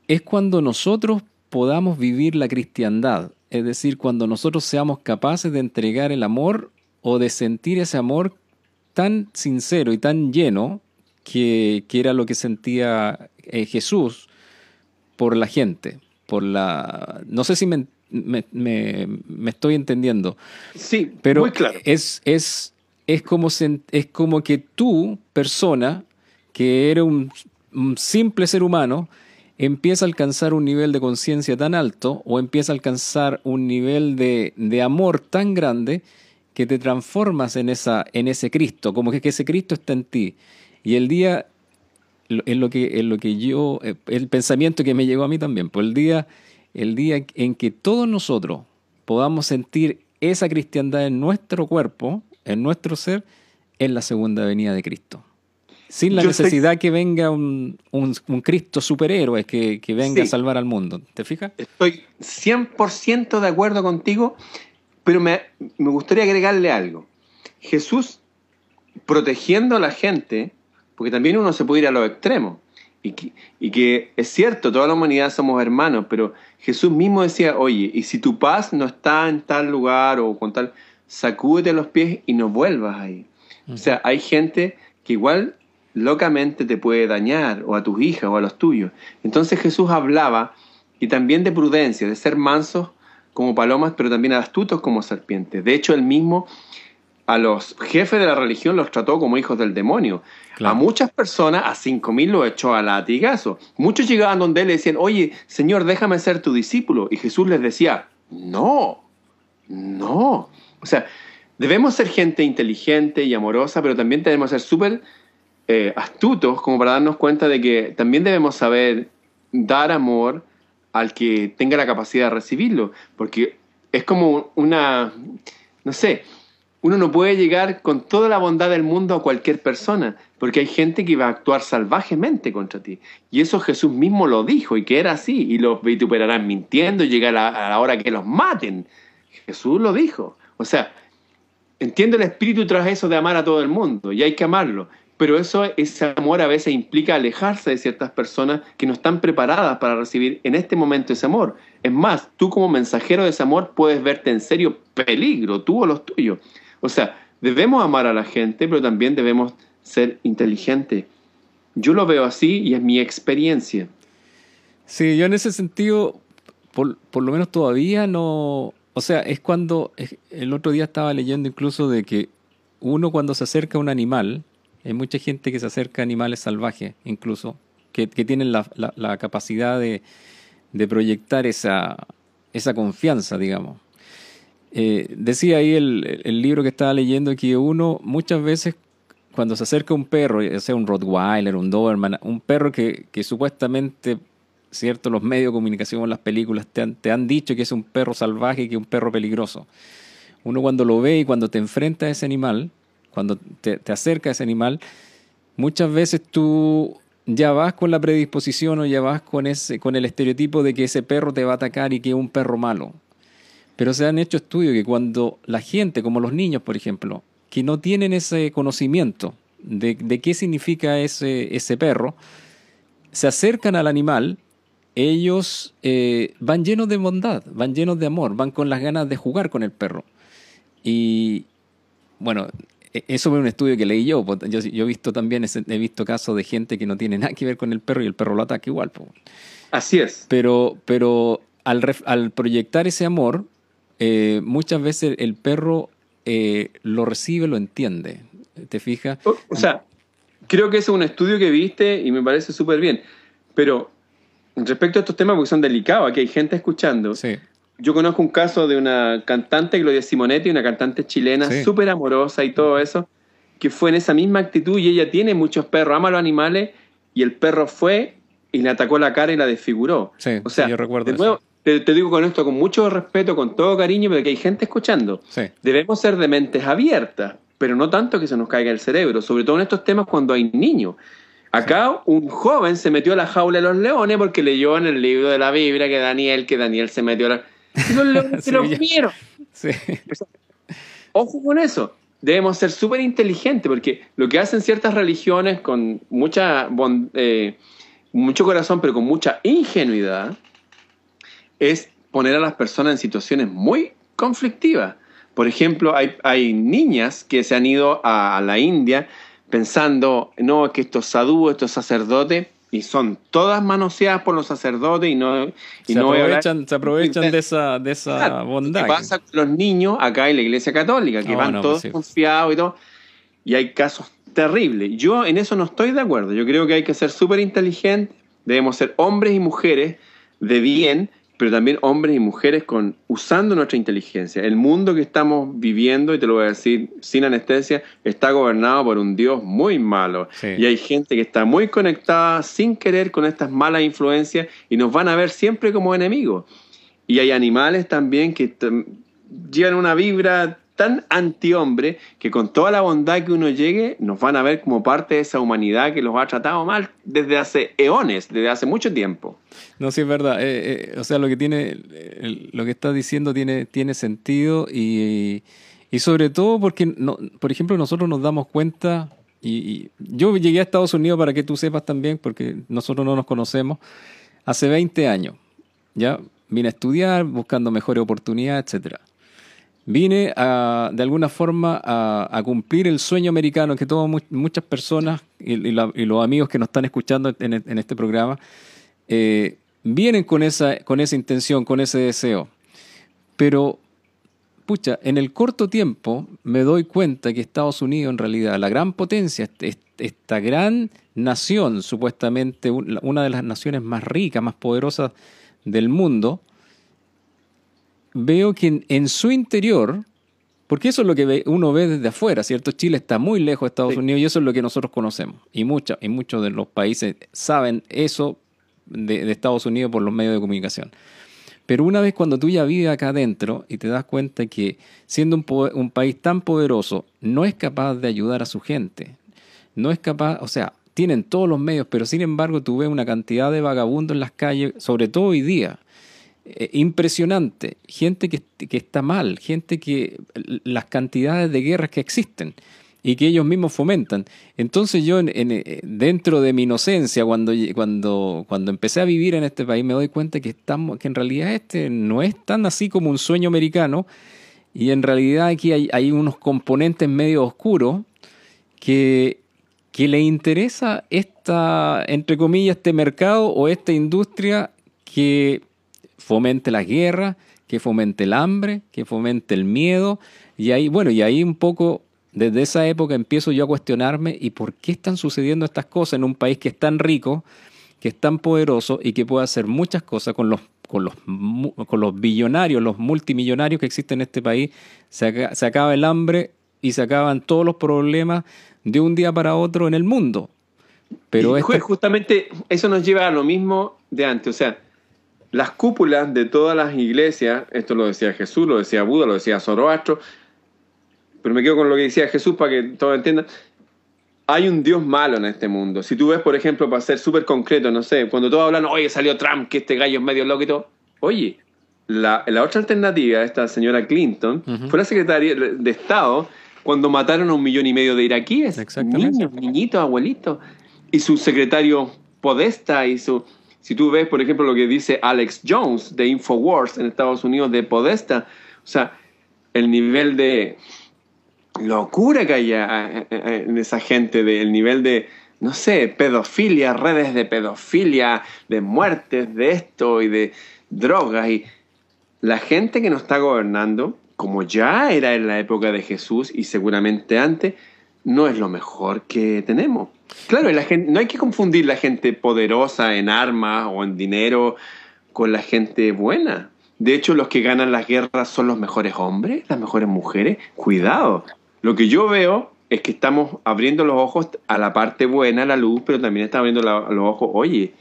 es cuando nosotros podamos vivir la cristiandad, es decir, cuando nosotros seamos capaces de entregar el amor o de sentir ese amor tan sincero y tan lleno que, que era lo que sentía eh, Jesús por la gente, por la... No sé si me, estoy entendiendo. Sí, pero muy claro. Es, es, es, como, es como que tú, persona, que eres un, simple ser humano, empieza a alcanzar un nivel de conciencia tan alto o empieza a alcanzar un nivel de, de, amor tan grande que te transformas en, esa, en ese Cristo, como que, ese Cristo está en ti. Y el día es lo que, es lo que yo, eh, el pensamiento que me llegó a mí también, pues el día, el día en que todos nosotros podamos sentir esa cristiandad en nuestro cuerpo, en nuestro ser, en la segunda venida de Cristo. Sin la necesidad que venga un, Cristo superhéroe que, que venga a salvar al mundo. ¿Te fijas? Estoy 100% de acuerdo contigo, pero me, me gustaría agregarle algo. Jesús protegiendo a la gente, porque también uno se puede ir a los extremos. Y que, y que, es cierto, toda la humanidad somos hermanos, pero Jesús mismo decía, oye, y si tu paz no está en tal lugar o con tal, sacúdete los pies y no vuelvas ahí. O sea, hay gente que igual locamente te puede dañar, o a tus hijas, o a los tuyos. Entonces Jesús hablaba, y también de prudencia, de ser mansos como palomas, pero también astutos como serpientes. De hecho, él mismo a los jefes de la religión los trató como hijos del demonio. A muchas personas, a cinco mil lo echó a latigazo. Muchos llegaban donde él y decían, oye, Señor, déjame ser tu discípulo. Y Jesús les decía, no, no. O sea, debemos ser gente inteligente y amorosa, pero también tenemos que ser súper eh, astutos como para darnos cuenta de que también debemos saber dar amor al que tenga la capacidad de recibirlo. Porque es como una, no sé, uno no puede llegar con toda la bondad del mundo a cualquier persona, porque hay gente que va a actuar salvajemente contra ti. Y eso Jesús mismo lo dijo y que era así, y los vituperarán mintiendo y llegar a la hora que los maten. Jesús lo dijo. O sea, entiendo el espíritu tras eso de amar a todo el mundo, y hay que amarlo, pero eso, ese amor a veces implica alejarse de ciertas personas que no están preparadas para recibir en este momento ese amor. Es más, tú como mensajero de ese amor puedes verte en serio peligro, tú o los tuyos. O sea, debemos amar a la gente, pero también debemos ser inteligentes. Yo lo veo así y es mi experiencia. Sí, yo en ese sentido, por, lo menos todavía no... O sea, es cuando el otro día estaba leyendo incluso de que uno cuando se acerca a un animal, hay mucha gente que se acerca a animales salvajes incluso, que, tienen la, capacidad de, proyectar esa, confianza, digamos. Eh, decía ahí el, libro que estaba leyendo que uno muchas veces cuando se acerca a un perro, ya sea un Rottweiler, un Doberman, un perro que, supuestamente, cierto, los medios de comunicación, las películas te han, te han dicho que es un perro salvaje que es un perro peligroso. Uno cuando lo ve y cuando te enfrenta a ese animal, cuando te, te acerca a ese animal, muchas veces tú ya vas con la predisposición o ya vas con, ese, con el estereotipo de que ese perro te va a atacar y que es un perro malo. Pero se han hecho estudios que cuando la gente, como los niños, por ejemplo, que no tienen ese conocimiento de, qué significa ese, ese, perro, se acercan al animal, ellos eh, van llenos de bondad, van llenos de amor, van con las ganas de jugar con el perro. Y bueno, eso fue un estudio que leí yo. Pues, yo, he visto también, he visto casos de gente que no tiene nada que ver con el perro y el perro lo ataca igual. Así es. Pero, pero al, al proyectar ese amor, eh, muchas veces el perro eh, lo recibe, lo entiende. ¿Te fijas? O, sea, creo que ese es un estudio que viste y me parece súper bien. Pero respecto a estos temas, porque son delicados, aquí hay gente escuchando. Yo conozco un caso de una cantante, Gloria Simonetti, una cantante chilena súper amorosa y todo eso, que fue en esa misma actitud y ella tiene muchos perros, ama a los animales y el perro fue y le atacó la cara y la desfiguró. o sea, yo recuerdo de nuevo, te, digo con esto con mucho respeto, con todo cariño, porque hay gente escuchando. Debemos ser de mentes abiertas, pero no tanto que se nos caiga el cerebro, sobre todo en estos temas cuando hay niños. Acá un joven se metió a la jaula de los leones porque leyó en el libro de la Biblia que Daniel, que Daniel se metió a la... Leones se los vieron. Ojo con eso. Debemos ser súper inteligentes porque lo que hacen ciertas religiones con mucha eh, mucho corazón, pero con mucha ingenuidad, es poner a las personas en situaciones muy conflictivas. Por ejemplo, hay, hay niñas que se han ido a, la India pensando, no, que estos sadhus, estos sacerdotes, y son todas manoseadas por los sacerdotes y no... Y se, aprovechan, se aprovechan de esa, de esa bondad. ¿Qué pasa con los niños acá en la iglesia católica? Que ah, van todos pues confiados y todo. Y hay casos terribles. Yo en eso no estoy de acuerdo. Yo creo que hay que ser súper inteligentes. Debemos ser hombres y mujeres de bien pero también hombres y mujeres con usando nuestra inteligencia. El mundo que estamos viviendo, y te lo voy a decir sin anestesia, está gobernado por un Dios muy malo. Y hay gente que está muy conectada sin querer con estas malas influencias y nos van a ver siempre como enemigos. Y hay animales también que llevan una vibra tan antihombre que con toda la bondad que uno llegue, nos van a ver como parte de esa humanidad que los ha tratado mal desde hace eones, desde hace mucho tiempo. No, sí es verdad. Eh, eh, o sea, lo que tiene, lo que estás diciendo tiene, tiene sentido y, y sobre todo porque, no, por ejemplo, nosotros nos damos cuenta, y, yo llegué a Estados Unidos para que tú sepas también, porque nosotros no nos conocemos, hace 20 años. Ya vine a estudiar, buscando mejores oportunidades, etcétera. Vine a, de alguna forma a, cumplir el sueño americano que todas muchas personas y, los amigos que nos están escuchando en, este programa eh, vienen con esa, con esa intención, con ese deseo. Pero, pucha, en el corto tiempo me doy cuenta que Estados Unidos, en realidad, la gran potencia, esta gran nación, supuestamente una de las naciones más ricas, más poderosas del mundo, veo que en, su interior, porque eso es lo que uno ve desde afuera, ¿cierto? Chile está muy lejos de Estados Unidos y eso es lo que nosotros conocemos. Y, y muchos de los países saben eso de, Estados Unidos por los medios de comunicación. Pero una vez cuando tú ya vives acá adentro y te das cuenta que siendo un, país tan poderoso, no es capaz de ayudar a su gente, no es capaz, o sea, tienen todos los medios, pero sin embargo tú ves una cantidad de vagabundos en las calles, sobre todo hoy día, eh, impresionante. Gente que, está mal, gente que las cantidades de guerras que existen y que ellos mismos fomentan. Entonces yo eh, dentro de mi inocencia, cuando, cuando, cuando empecé a vivir en este país, me doy cuenta que, estamos, que en realidad este no es tan así como un sueño americano y en realidad aquí hay, unos componentes medio oscuros que, que le interesa esta, entre comillas, este mercado o esta industria que fomente la guerra, que fomente el hambre, que fomente el miedo. Y ahí, bueno, y ahí un poco, desde esa época empiezo yo a cuestionarme, ¿y por qué están sucediendo estas cosas en un país que es tan rico, que es tan poderoso y que puede hacer muchas cosas con los, con los, con los billonarios, los multimillonarios que existen en este país? Se, se acaba el hambre y se acaban todos los problemas de un día para otro en el mundo. Pero este justamente eso nos lleva a lo mismo de antes, o sea, las cúpulas de todas las iglesias, esto lo decía Jesús, lo decía Buda, lo decía Zoroastro, pero me quedo con lo que decía Jesús para que todos entiendan. Hay un Dios malo en este mundo. Si tú ves, por ejemplo, para ser súper concreto, no sé, cuando todos hablan, oye, salió Trump, que este gallo es medio loco y todo. Oye, la, otra alternativa, esta señora Clinton, fue la secretaria de Estado cuando mataron a un millón y medio de iraquíes. Niños, niñitos, abuelitos. Y su secretario Podesta y su si tú ves, por ejemplo, lo que dice Alex Jones de Infowars en Estados Unidos de Podesta, o sea, el nivel de locura que hay en esa gente, el nivel de, no sé, pedofilia, redes de pedofilia, de muertes, de esto y de drogas. Y la gente que nos está gobernando, como ya era en la época de Jesús y seguramente antes, no es lo mejor que tenemos. Claro, la gente, no hay que confundir la gente poderosa en armas o en dinero con la gente buena. De hecho, los que ganan las guerras son los mejores hombres, las mejores mujeres. Cuidado. Lo que yo veo es que estamos abriendo los ojos a la parte buena, a la luz, pero también estamos abriendo los ojos, oye,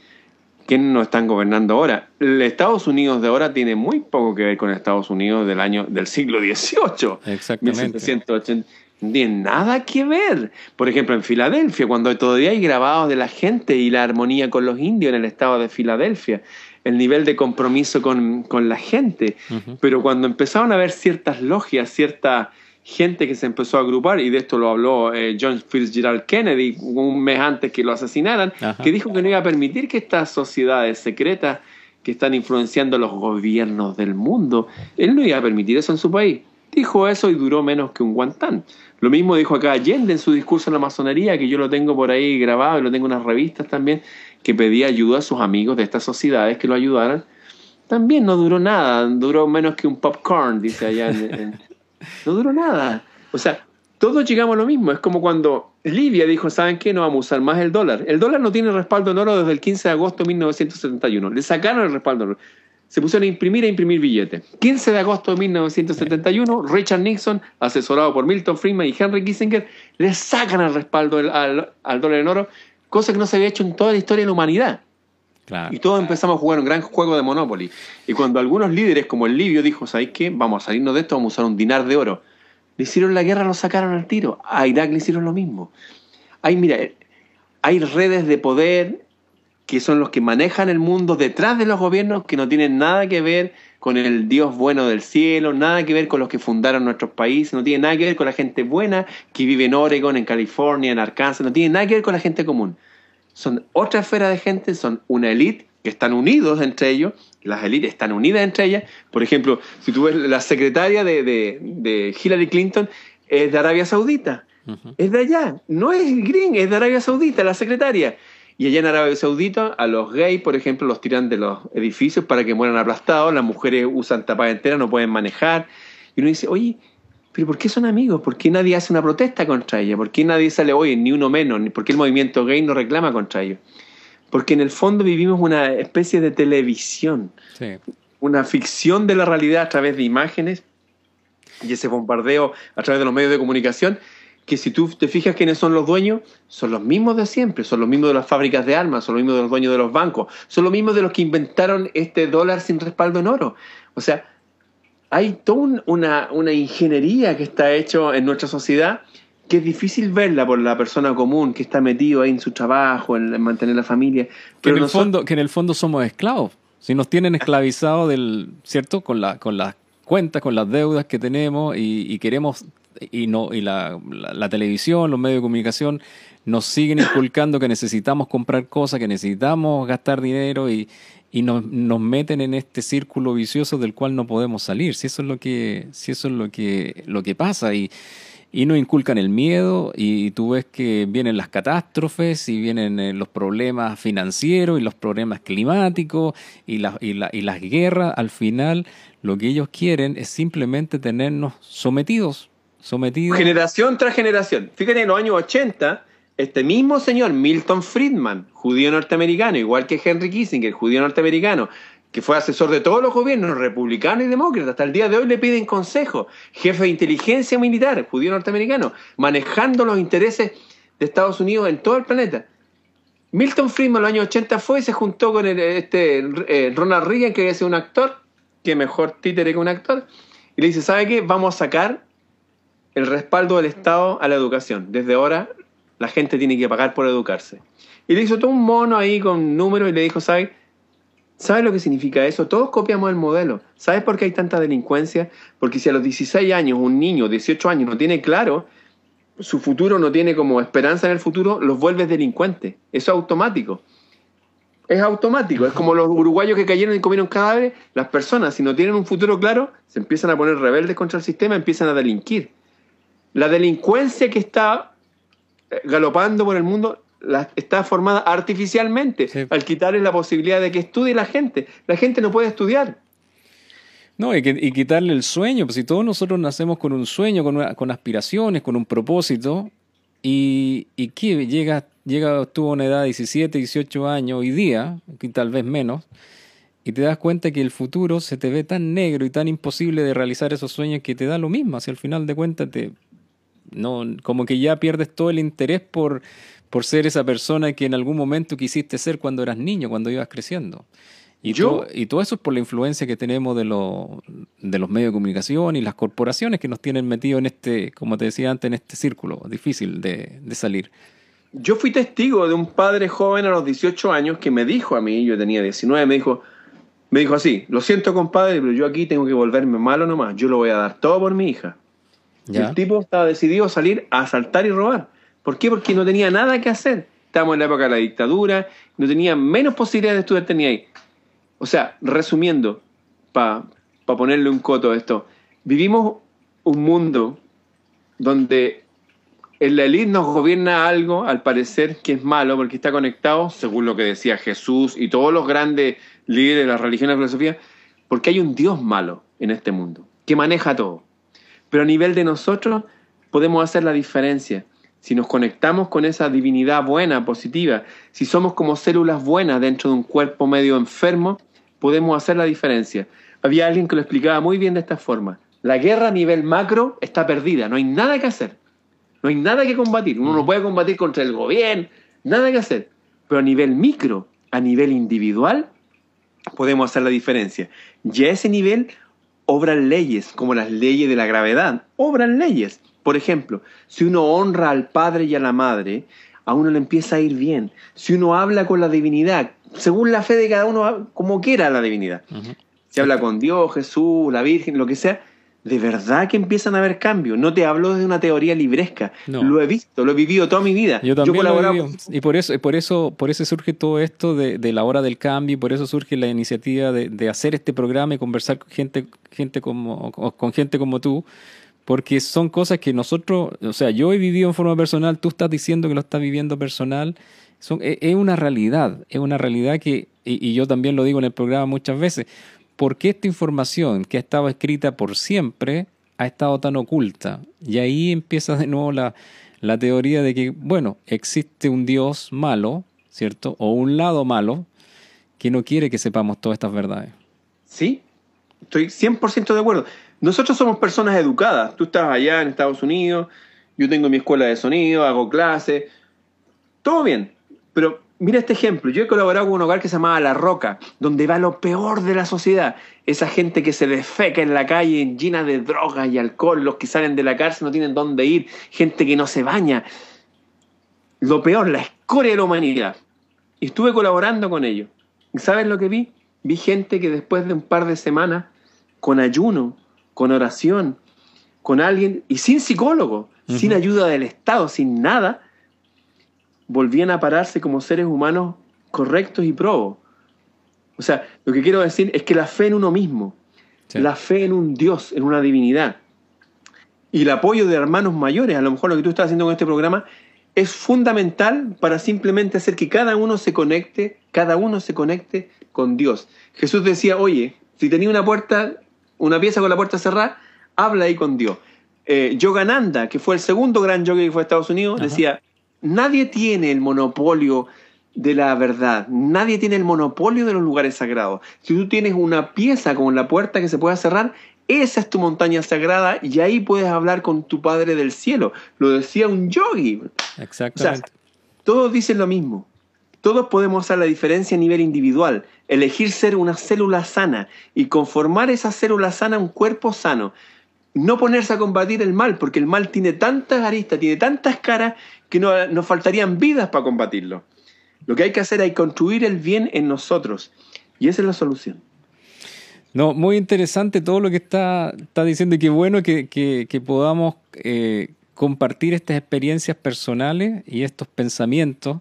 ¿quiénes nos están gobernando ahora? El Estados Unidos de ahora tiene muy poco que ver con Estados Unidos del año del siglo XVIII. Exactamente. 1780 tiene nada que ver. Por ejemplo, en Filadelfia, cuando todavía hay grabados de la gente y la armonía con los indios en el estado de Filadelfia, el nivel de compromiso con, la gente. Pero cuando empezaron a haber ciertas logias, cierta gente que se empezó a agrupar, y de esto lo habló eh, John Fitzgerald Kennedy un mes antes que lo asesinaran, que dijo que no iba a permitir que estas sociedades secretas que están influenciando los gobiernos del mundo, él no iba a permitir eso en su país. Dijo eso y duró menos que un guantán. Lo mismo dijo acá Allende en su discurso en la masonería, que yo lo tengo por ahí grabado y lo tengo en unas revistas también, que pedía ayuda a sus amigos de estas sociedades que lo ayudaran. También no duró nada, duró menos que un popcorn, dice allá. no duró nada. O sea, todos llegamos a lo mismo. Es como cuando Libia dijo, ¿saben qué? No vamos a usar más el dólar. El dólar no tiene respaldo en oro desde el 15 de agosto de 1971. Le sacaron el respaldo en oro se pusieron a imprimir e imprimir billetes. 15 de agosto de 1971, Richard Nixon, asesorado por Milton Friedman y Henry Kissinger, le sacan el respaldo al, dólar en oro, cosa que no se había hecho en toda la historia de la humanidad. Y todos empezamos a jugar un gran juego de Monopoly. Y cuando algunos líderes, como el Libio, dijo, ¿sabéis qué? Vamos a salirnos de esto, vamos a usar un dinar de oro. le hicieron la guerra, lo sacaron al tiro. A Irak le hicieron lo mismo. Hay, mira, hay redes de poder que son los que manejan el mundo detrás de los gobiernos que no tienen nada que ver con el Dios bueno del cielo, nada que ver con los que fundaron nuestros países, no tiene nada que ver con la gente buena que vive en Oregon, en California, en Arkansas, no tiene nada que ver con la gente común. Son otra esfera de gente, son una élite que están unidos entre ellos, las élites están unidas entre ellas. Por ejemplo, si tú ves la secretaria de, de, Hillary Clinton es de Arabia Saudita, es de allá, no es green, es de Arabia Saudita, la secretaria. Y allá en Arabia Saudita a los gays, por ejemplo, los tiran de los edificios para que mueran aplastados, las mujeres usan tapada entera, no pueden manejar. Y uno dice, oye, pero ¿por qué son amigos? ¿Por qué nadie hace una protesta contra ella? ¿Por qué nadie sale, oye, ni uno menos? ¿Por qué el movimiento gay no reclama contra ellos? Porque en el fondo vivimos una especie de televisión, una ficción de la realidad a través de imágenes y ese bombardeo a través de los medios de comunicación que si tú te fijas quiénes son los dueños, son los mismos de siempre, son los mismos de las fábricas de armas, son los mismos de los dueños de los bancos, son los mismos de los que inventaron este dólar sin respaldo en oro. O sea, hay toda una, una ingeniería que está hecho en nuestra sociedad que es difícil verla por la persona común que está metido ahí en su trabajo, en mantener la familia. Pero que, en el fondo, que en el fondo somos esclavos. Si nos tienen esclavizados del, ¿cierto? Con, la, con las cuentas, con las deudas que tenemos y, y queremos y no y la, la, televisión, los medios de comunicación nos siguen inculcando que necesitamos comprar cosas, que necesitamos gastar dinero y, y nos, nos, meten en este círculo vicioso del cual no podemos salir. Si eso es lo que, si eso es lo que, lo que pasa y, y nos inculcan el miedo y tú ves que vienen las catástrofes y vienen eh, los problemas financieros y los problemas climáticos y, la, y, la, y las guerras. Al final lo que ellos quieren es simplemente tenernos sometidos Generación tras generación. Fíjate, en los años 80, este mismo señor, Milton Friedman, judío norteamericano, igual que Henry Kissinger, judío norteamericano, que fue asesor de todos los gobiernos, republicanos y demócratas, hasta el día de hoy le piden consejo, jefe de inteligencia militar, judío norteamericano, manejando los intereses de Estados Unidos en todo el planeta. Milton Friedman en los años 80 fue y se juntó con este eh, Ronald Reagan, que es un actor, que mejor títere que un actor, y le dice, ¿sabe qué? Vamos a sacar el respaldo del Estado a la educación. Desde ahora la gente tiene que pagar por educarse. Y le hizo todo un mono ahí con números y le dijo, ¿sabes? ¿Sabes lo que significa eso? Todos copiamos el modelo. ¿Sabes por qué hay tanta delincuencia? Porque si a los 16 años un niño, 18 años, no tiene claro, su futuro no tiene como esperanza en el futuro, los vuelves delincuentes. Eso es automático. Es automático. Es como los uruguayos que cayeron y comieron cadáveres. Las personas, si no tienen un futuro claro, se empiezan a poner rebeldes contra el sistema, empiezan a delinquir. La delincuencia que está galopando por el mundo está formada artificialmente al quitarle la posibilidad de que estudie la gente. La gente no puede estudiar. No, y, quitarle el sueño, pues si todos nosotros nacemos con un sueño, con, aspiraciones, con un propósito, y, y que llega, llega tú a una edad de 17, 18 años hoy día, y tal vez menos, y te das cuenta que el futuro se te ve tan negro y tan imposible de realizar esos sueños que te da lo mismo, hacia el final de cuentas te, no, como que ya pierdes todo el interés por, por ser esa persona que en algún momento quisiste ser cuando eras niño, cuando ibas creciendo. Y, todo, y todo eso es por la influencia que tenemos de, de los medios de comunicación y las corporaciones que nos tienen metido en este, como te decía antes, en este círculo difícil de, de salir. Yo fui testigo de un padre joven a los 18 años que me dijo a mí, yo tenía 19, me dijo, me dijo así, lo siento compadre, pero yo aquí tengo que volverme malo nomás, yo lo voy a dar todo por mi hija. El tipo estaba decidido a salir a asaltar y robar. ¿Por qué? Porque no tenía nada que hacer. Estábamos en la época de la dictadura, no tenía menos posibilidades de estudiar tenía ahí. O sea, resumiendo, para ponerle un coto a esto, vivimos un mundo donde la élite nos gobierna algo, al parecer, que es malo, porque está conectado, según lo que decía Jesús y todos los grandes líderes de la religión y la filosofía, porque hay un Dios malo en este mundo, que maneja todo. Pero a nivel de nosotros podemos hacer la diferencia. Si nos conectamos con esa divinidad buena, positiva, si somos como células buenas dentro de un cuerpo medio enfermo, podemos hacer la diferencia. Había alguien que lo explicaba muy bien de esta forma. La guerra a nivel macro está perdida, no hay nada que hacer. No hay nada que combatir. Uno no puede combatir contra el gobierno, nada que hacer. Pero a nivel micro, a nivel individual, podemos hacer la diferencia. Y a ese nivel obran leyes, como las leyes de la gravedad, obran leyes. Por ejemplo, si uno honra al padre y a la madre, a uno le empieza a ir bien. Si uno habla con la divinidad, según la fe de cada uno, como quiera la divinidad. Si habla con Dios, Jesús, la Virgen, lo que sea, de verdad que empiezan a haber cambios. No te hablo de una teoría libresca. Lo he visto, lo he vivido toda mi vida. Yo también lo he vivido. Y por eso, por eso, por eso surge todo esto de, la hora del cambio, y por eso surge la iniciativa de, hacer este programa y conversar con gente, gente como, con gente como tú, porque son cosas que nosotros, o sea, yo he vivido en forma personal, tú estás diciendo que lo estás viviendo personal, son, e, es, una realidad, es una realidad que, y, y yo también lo digo en el programa muchas veces, ¿por qué esta información que ha estado escrita por siempre ha estado tan oculta? Y ahí empieza de nuevo la, la teoría de que, bueno, existe un Dios malo, ¿cierto? O un lado malo que no quiere que sepamos todas estas verdades. Sí, estoy 100% de acuerdo. Nosotros somos personas educadas. Tú estás allá en Estados Unidos, yo tengo mi escuela de sonido, hago clases, todo bien. Pero Mira este ejemplo, yo he colaborado con un hogar que se llamaba La Roca, donde va lo peor de la sociedad. Esa gente que se defeca en la calle llena de drogas y alcohol, los que salen de la cárcel no tienen dónde ir, gente que no se baña. Lo peor, la escoria de la humanidad. Y estuve colaborando con ellos. ¿Y sabes lo que vi? Vi gente que después de un par de semanas, con ayuno, con oración, con alguien, y sin psicólogo, sin ayuda del Estado, sin nada, volvían a pararse como seres humanos correctos y probos. O sea, lo que quiero decir es que la fe en uno mismo, la fe en un Dios, en una divinidad, y el apoyo de hermanos mayores, a lo mejor lo que tú estás haciendo con este programa, es fundamental para simplemente hacer que cada uno se conecte, cada uno se conecte con Dios. Jesús decía, oye, si tenía una puerta, una pieza con la puerta cerrada, habla ahí con Dios. Eh, Yogananda, que fue el segundo gran yogi que fue a Estados Unidos, decía, Nadie tiene el monopolio de la verdad. Nadie tiene el monopolio de los lugares sagrados. Si tú tienes una pieza con la puerta que se pueda cerrar, esa es tu montaña sagrada y ahí puedes hablar con tu Padre del cielo. Lo decía un yogi. Exactamente. todos dicen lo mismo. Todos podemos hacer la diferencia a nivel individual, elegir ser una célula sana y conformar esa célula sana a un cuerpo sano no ponerse a combatir el mal, porque el mal tiene tantas aristas, tiene tantas caras, que no, nos faltarían vidas para combatirlo. Lo que hay que hacer es construir el bien en nosotros. Y esa es la solución. No, muy interesante todo lo que está, está diciendo y qué bueno que, podamos eh, compartir estas experiencias personales y estos pensamientos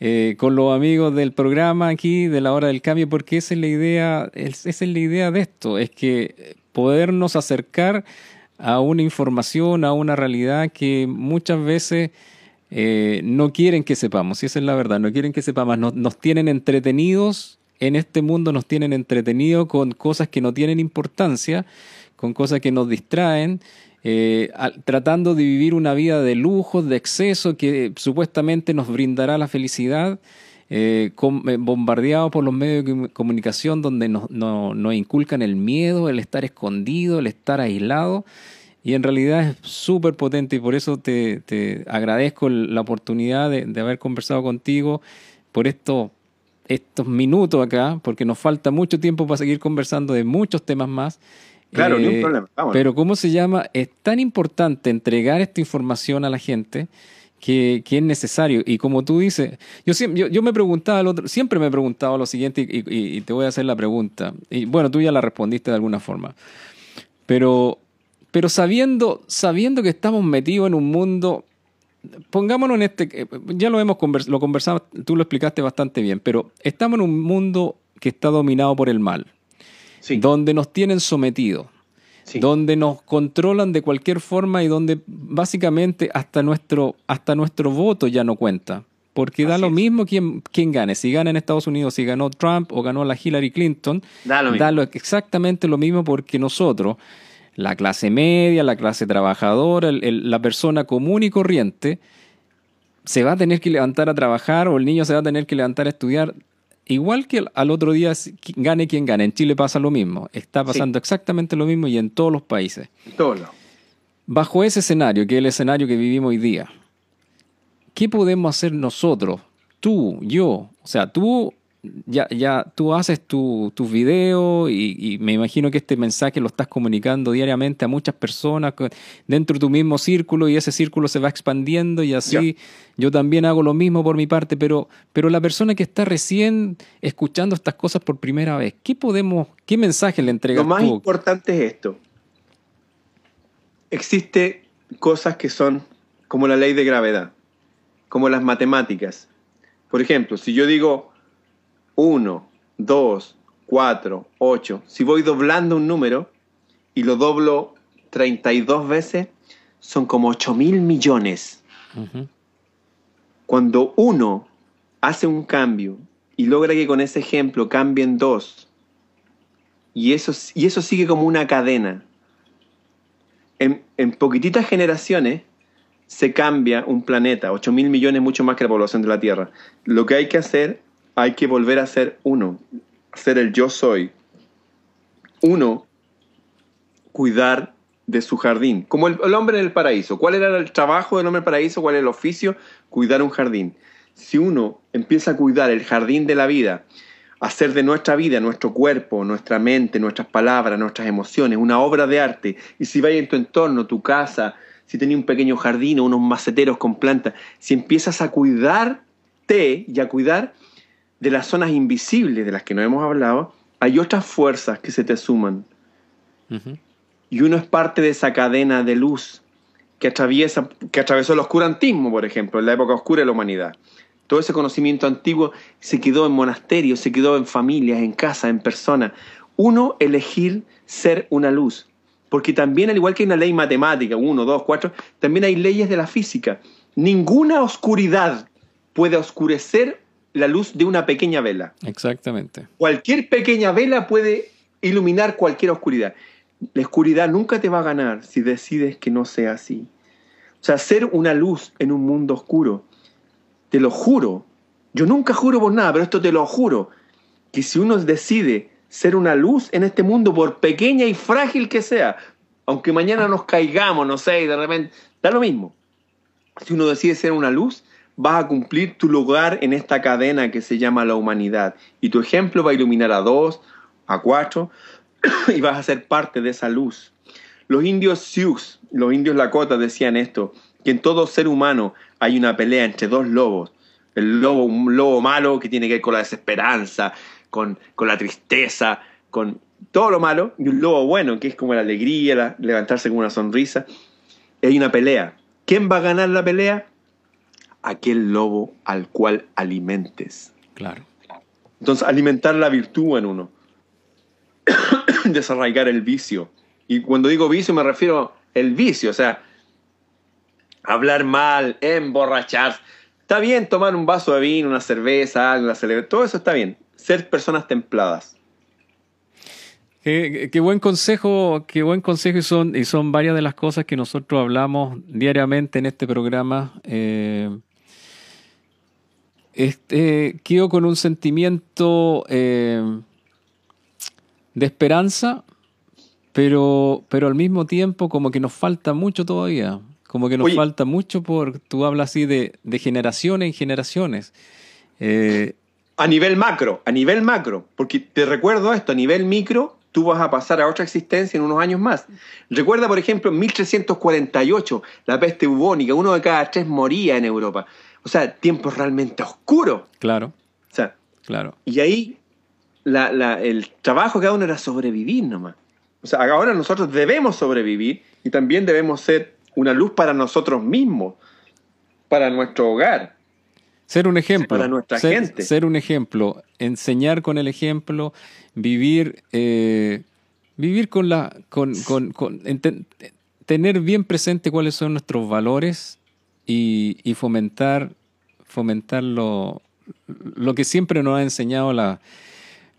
eh, con los amigos del programa aquí de la hora del cambio, porque esa es la idea, esa es la idea de esto, es que podernos acercar a una información, a una realidad que muchas veces eh, no quieren que sepamos, y esa es la verdad, no quieren que sepamos, nos, nos tienen entretenidos en este mundo, nos tienen entretenidos con cosas que no tienen importancia, con cosas que nos distraen, eh, tratando de vivir una vida de lujo, de exceso, que supuestamente nos brindará la felicidad eh, eh, bombardeados por los medios de comunicación donde nos, inculcan el miedo, el estar escondido, el estar aislado. Y en realidad es súper potente y por eso te, agradezco la oportunidad de, haber conversado contigo por estos, estos minutos acá, porque nos falta mucho tiempo para seguir conversando de muchos temas más. Claro, ni un eh, problema. Pero ¿cómo se llama? Es tan importante entregar esta información a la gente que, es necesario. Y como tú dices, yo, yo, yo me preguntaba, al otro, siempre me he preguntado lo siguiente y, te voy a hacer la pregunta. Y bueno, tú ya la respondiste de alguna forma. Pero, pero sabiendo, sabiendo que estamos metidos en un mundo, pongámonos en este, ya lo hemos conversado, lo conversamos, tú lo explicaste bastante bien, pero estamos en un mundo que está dominado por el mal, donde nos tienen sometidos donde nos controlan de cualquier forma y donde básicamente hasta nuestro, hasta nuestro voto ya no cuenta. Porque da lo mismo quién, quién, gane. Si gana en Estados Unidos, si ganó Trump o ganó la Hillary Clinton, da, lo exactamente lo mismo porque nosotros, la clase media, la clase trabajadora, la persona común y corriente, se va a tener que levantar a trabajar o el niño se va a tener que levantar a estudiar igual que al otro día, gane quien gane, en Chile pasa lo mismo. Está pasando exactamente lo mismo y en todos los países. Todos. Bajo ese escenario, que es el escenario que vivimos hoy día, ¿qué podemos hacer nosotros? Tú, yo, o sea, tú ya, ya tú haces tus tu videos y, me imagino que este mensaje lo estás comunicando diariamente a muchas personas dentro de tu mismo círculo y ese círculo se va expandiendo y así yo también hago lo mismo por mi parte, pero, pero la persona que está recién escuchando estas cosas por primera vez, ¿qué podemos, qué mensaje le entregas Lo más importante es esto. Existe cosas que son como la ley de gravedad, como las matemáticas. Por ejemplo, si yo digo 1, 2, 4, 8, si voy doblando un número y lo doblo 32 veces, son como 8 mil millones. Cuando uno hace un cambio y logra que con ese ejemplo cambien dos, y eso, y eso sigue como una cadena, en, en poquititas generaciones se cambia un planeta, 8 mil millones mucho más que la población de la Tierra. Lo que hay que hacer, hay que volver a ser uno, ser el yo soy. Uno, cuidar de su jardín, como el, hombre en el paraíso. ¿Cuál era el trabajo del hombre en el paraíso? ¿Cuál era el oficio? Cuidar un jardín. Si uno empieza a cuidar el jardín de la vida, hacer de nuestra vida, nuestro cuerpo, nuestra mente, nuestras palabras, nuestras emociones, una obra de arte, y si vaya en tu entorno, tu casa, si tenías un pequeño jardín o unos maceteros con plantas, si empiezas a cuidarte y a cuidar de las zonas invisibles de las que no hemos hablado, hay otras fuerzas que se te suman. Y uno es parte de esa cadena de luz que, atraviesa, que atravesó el oscurantismo, por ejemplo, en la época oscura de la humanidad. Todo ese conocimiento antiguo se quedó en monasterios, se quedó en familias, en casa, en personas. Uno, elegir ser una luz. Porque también, al igual que hay una ley matemática, uno, dos, cuatro, también hay leyes de la física. Ninguna oscuridad puede oscurecer la luz de una pequeña vela. Exactamente. Cualquier pequeña vela puede iluminar cualquier oscuridad. La oscuridad nunca te va a ganar si decides que no sea así. O sea, ser una luz en un mundo oscuro, te lo juro, yo nunca juro por nada, pero esto te lo juro, que si uno decide ser una luz en este mundo, por pequeña y frágil que sea, aunque mañana nos caigamos, no sé, y de repente, da lo mismo. Si uno decide ser una luz, vas a cumplir tu lugar en esta cadena que se llama la humanidad. Y tu ejemplo va a iluminar a dos, a cuatro, y vas a ser parte de esa luz. Los indios Sioux, los indios Lakota decían esto, que en todo ser humano hay una pelea entre dos lobos. El lobo, lobo malo que tiene que ver con la desesperanza, con, la tristeza, con todo lo malo, y un lobo bueno, que es como la alegría, levantarse con una sonrisa. hay una pelea. ¿Quién va a ganar la pelea? Aquel lobo al cual alimentes. Claro. Entonces, alimentar la virtud en uno. Desarraigar el vicio. Y cuando digo vicio me refiero al vicio, o sea, hablar mal, emborracharse. Está bien tomar un vaso de vino, una cerveza, algo, todo eso está bien ser personas templadas. Qué, buen consejo, qué buen consejo y son, y son varias de las cosas que nosotros hablamos diariamente en este programa. Eh, este, quedo con un sentimiento eh, de esperanza, pero, pero al mismo tiempo como que nos falta mucho todavía. Como que nos falta mucho por, tú hablas así de, de generaciones en generaciones. Eh, a nivel macro, a nivel macro, porque te recuerdo esto, a nivel micro, tú vas a pasar a otra existencia en unos años más. Recuerda, por ejemplo, en 1348, la peste bubónica, uno de cada tres moría en Europa. O sea, tiempos realmente oscuros. Claro. O sea, claro. Y ahí el trabajo que cada uno era sobrevivir nomás. O sea, ahora nosotros debemos sobrevivir y también debemos ser una luz para nosotros mismos, para nuestro hogar. Ser un ejemplo. Para nuestra gente. Ser un ejemplo. Enseñar con el ejemplo. Vivir, eh, vivir con la. Con, con, con tener bien presente cuáles son nuestros valores y, y fomentar, fomentar lo, lo, que siempre nos ha enseñado la,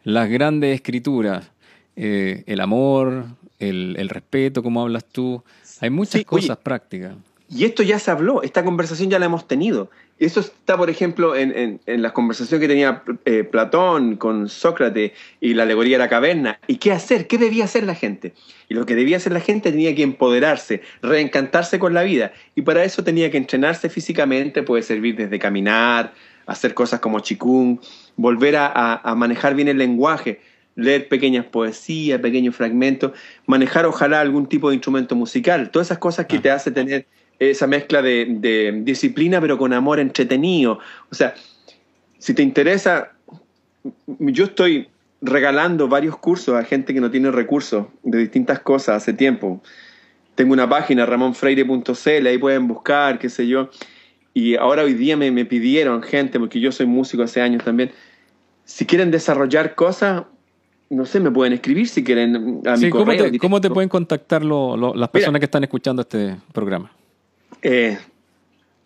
las grandes escrituras. Eh, el amor, el, el, respeto, como hablas tú. Hay muchas cosas prácticas. Y esto ya se habló, esta conversación ya la hemos tenido. Eso está, por ejemplo, en, en, la conversación que tenía eh, Platón con Sócrates y la alegoría de la caverna. ¿Y qué hacer? ¿Qué debía hacer la gente? Y lo que debía hacer la gente tenía que empoderarse, reencantarse con la vida. Y para eso tenía que entrenarse físicamente, puede servir desde caminar, hacer cosas como chikung, volver a, manejar bien el lenguaje, leer pequeñas poesías, pequeños fragmentos, manejar ojalá algún tipo de instrumento musical, todas esas cosas que ah. te hace tener esa mezcla de, disciplina pero con amor entretenido. O sea, si te interesa, yo estoy regalando varios cursos a gente que no tiene recursos de distintas cosas hace tiempo. Tengo una página, ramonfreire.cl, ahí pueden buscar, qué sé yo. Y ahora hoy día me, pidieron gente, porque yo soy músico hace años también, si quieren desarrollar cosas, no sé, me pueden escribir si quieren a mi correo. ¿cómo te, ¿Cómo te, pueden contactar las personas que están escuchando este programa? Eh,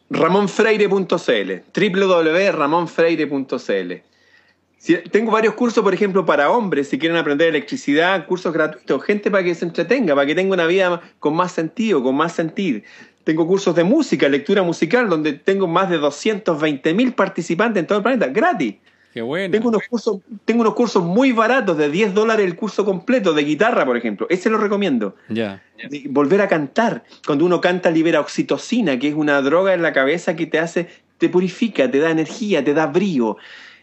ramonfreire.cl, www.ramonfreire.cl. tengo varios cursos, por ejemplo, para hombres, si quieren aprender electricidad, cursos gratuitos, gente para que se entretenga, para que tenga una vida con más sentido, con más sentir. Tengo cursos de música, lectura musical, donde tengo más de 220 mil participantes en todo el planeta, gratis. Qué bueno. Tengo unos, cursos, tengo unos cursos muy baratos, de 10 dólares el curso completo, de guitarra, por ejemplo. Ese lo recomiendo. Ya. Volver a cantar. Cuando uno canta libera oxitocina, que es una droga en la cabeza que te hace, te purifica, te da energía, te da brío.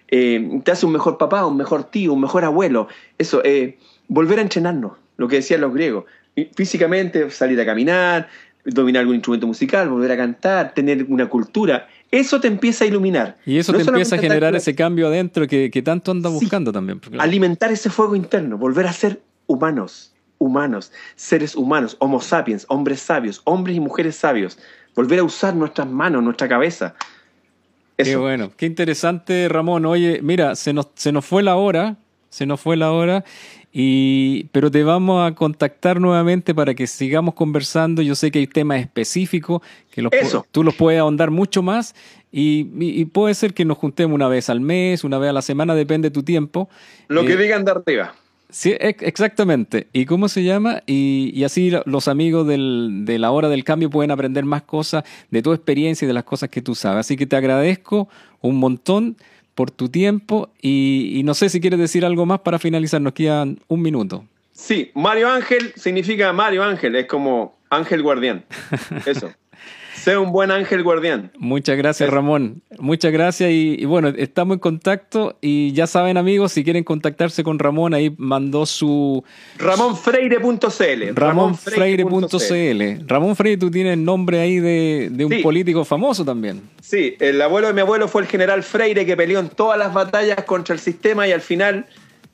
Eh, te hace un mejor papá, un mejor tío, un mejor abuelo. Eso, eh, volver a entrenarnos, lo que decían los griegos. Físicamente, salir a caminar, dominar algún instrumento musical, volver a cantar, tener una cultura. Eso te empieza a iluminar. Y eso te empieza a generar ese cambio adentro que, tanto anda buscando también. Alimentar ese fuego interno, volver a ser humanos, humanos, seres humanos, homo sapiens, hombres sabios, hombres y mujeres sabios. Volver a usar nuestras manos, nuestra cabeza. Qué bueno, qué interesante Ramón. Oye, mira, se nos, se nos fue la hora, se nos fue la hora y, pero te vamos a contactar nuevamente para que sigamos conversando. Yo sé que hay temas específicos que los, tú los puedes ahondar mucho más y, puede ser que nos juntemos una vez al mes, una vez a la semana, depende de tu tiempo. Lo que eh, digan de arriba. Sí, exactamente. ¿Y cómo se llama? Y, así los amigos del, de la hora del cambio pueden aprender más cosas de tu experiencia y de las cosas que tú sabes. Así que te agradezco un montón por tu tiempo y, no sé si quieres decir algo más para finalizar, nos quedan un minuto. Sí, Mario Ángel significa Mario Ángel, es como ángel guardián. Eso. Sea un buen ángel guardián. Muchas gracias, Ramón. Muchas gracias. Y, bueno, estamos en contacto. Y ya saben, amigos, si quieren contactarse con Ramón, ahí mandó su. RamónFreire.cl. RamónFreire.cl. Ramón Freire, tú tienes nombre ahí de, un político famoso también. Sí, el abuelo de mi abuelo fue el general Freire que peleó en todas las batallas contra el sistema y al final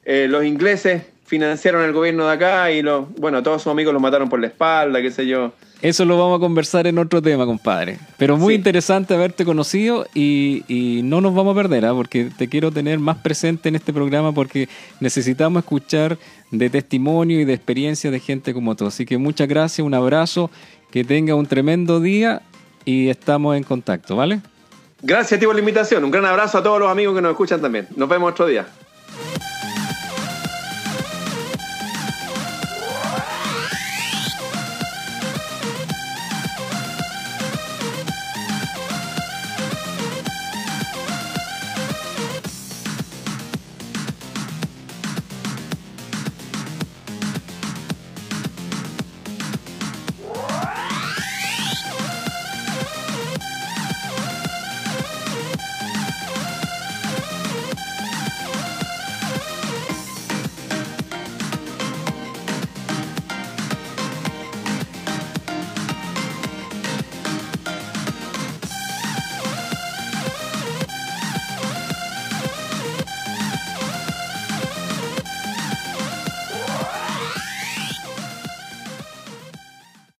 eh, los ingleses financiaron el gobierno de acá y los, bueno, todos sus amigos los mataron por la espalda, qué sé yo. Eso lo vamos a conversar en otro tema, compadre. Pero muy interesante haberte conocido y, no nos vamos a perder, ¿ah? porque te quiero tener más presente en este programa porque necesitamos escuchar de testimonio y de experiencia de gente como tú. Así que muchas gracias, un abrazo, que tenga un tremendo día y estamos en contacto, ¿vale? Gracias a ti por la invitación. Un gran abrazo a todos los amigos que nos escuchan también. Nos vemos otro día.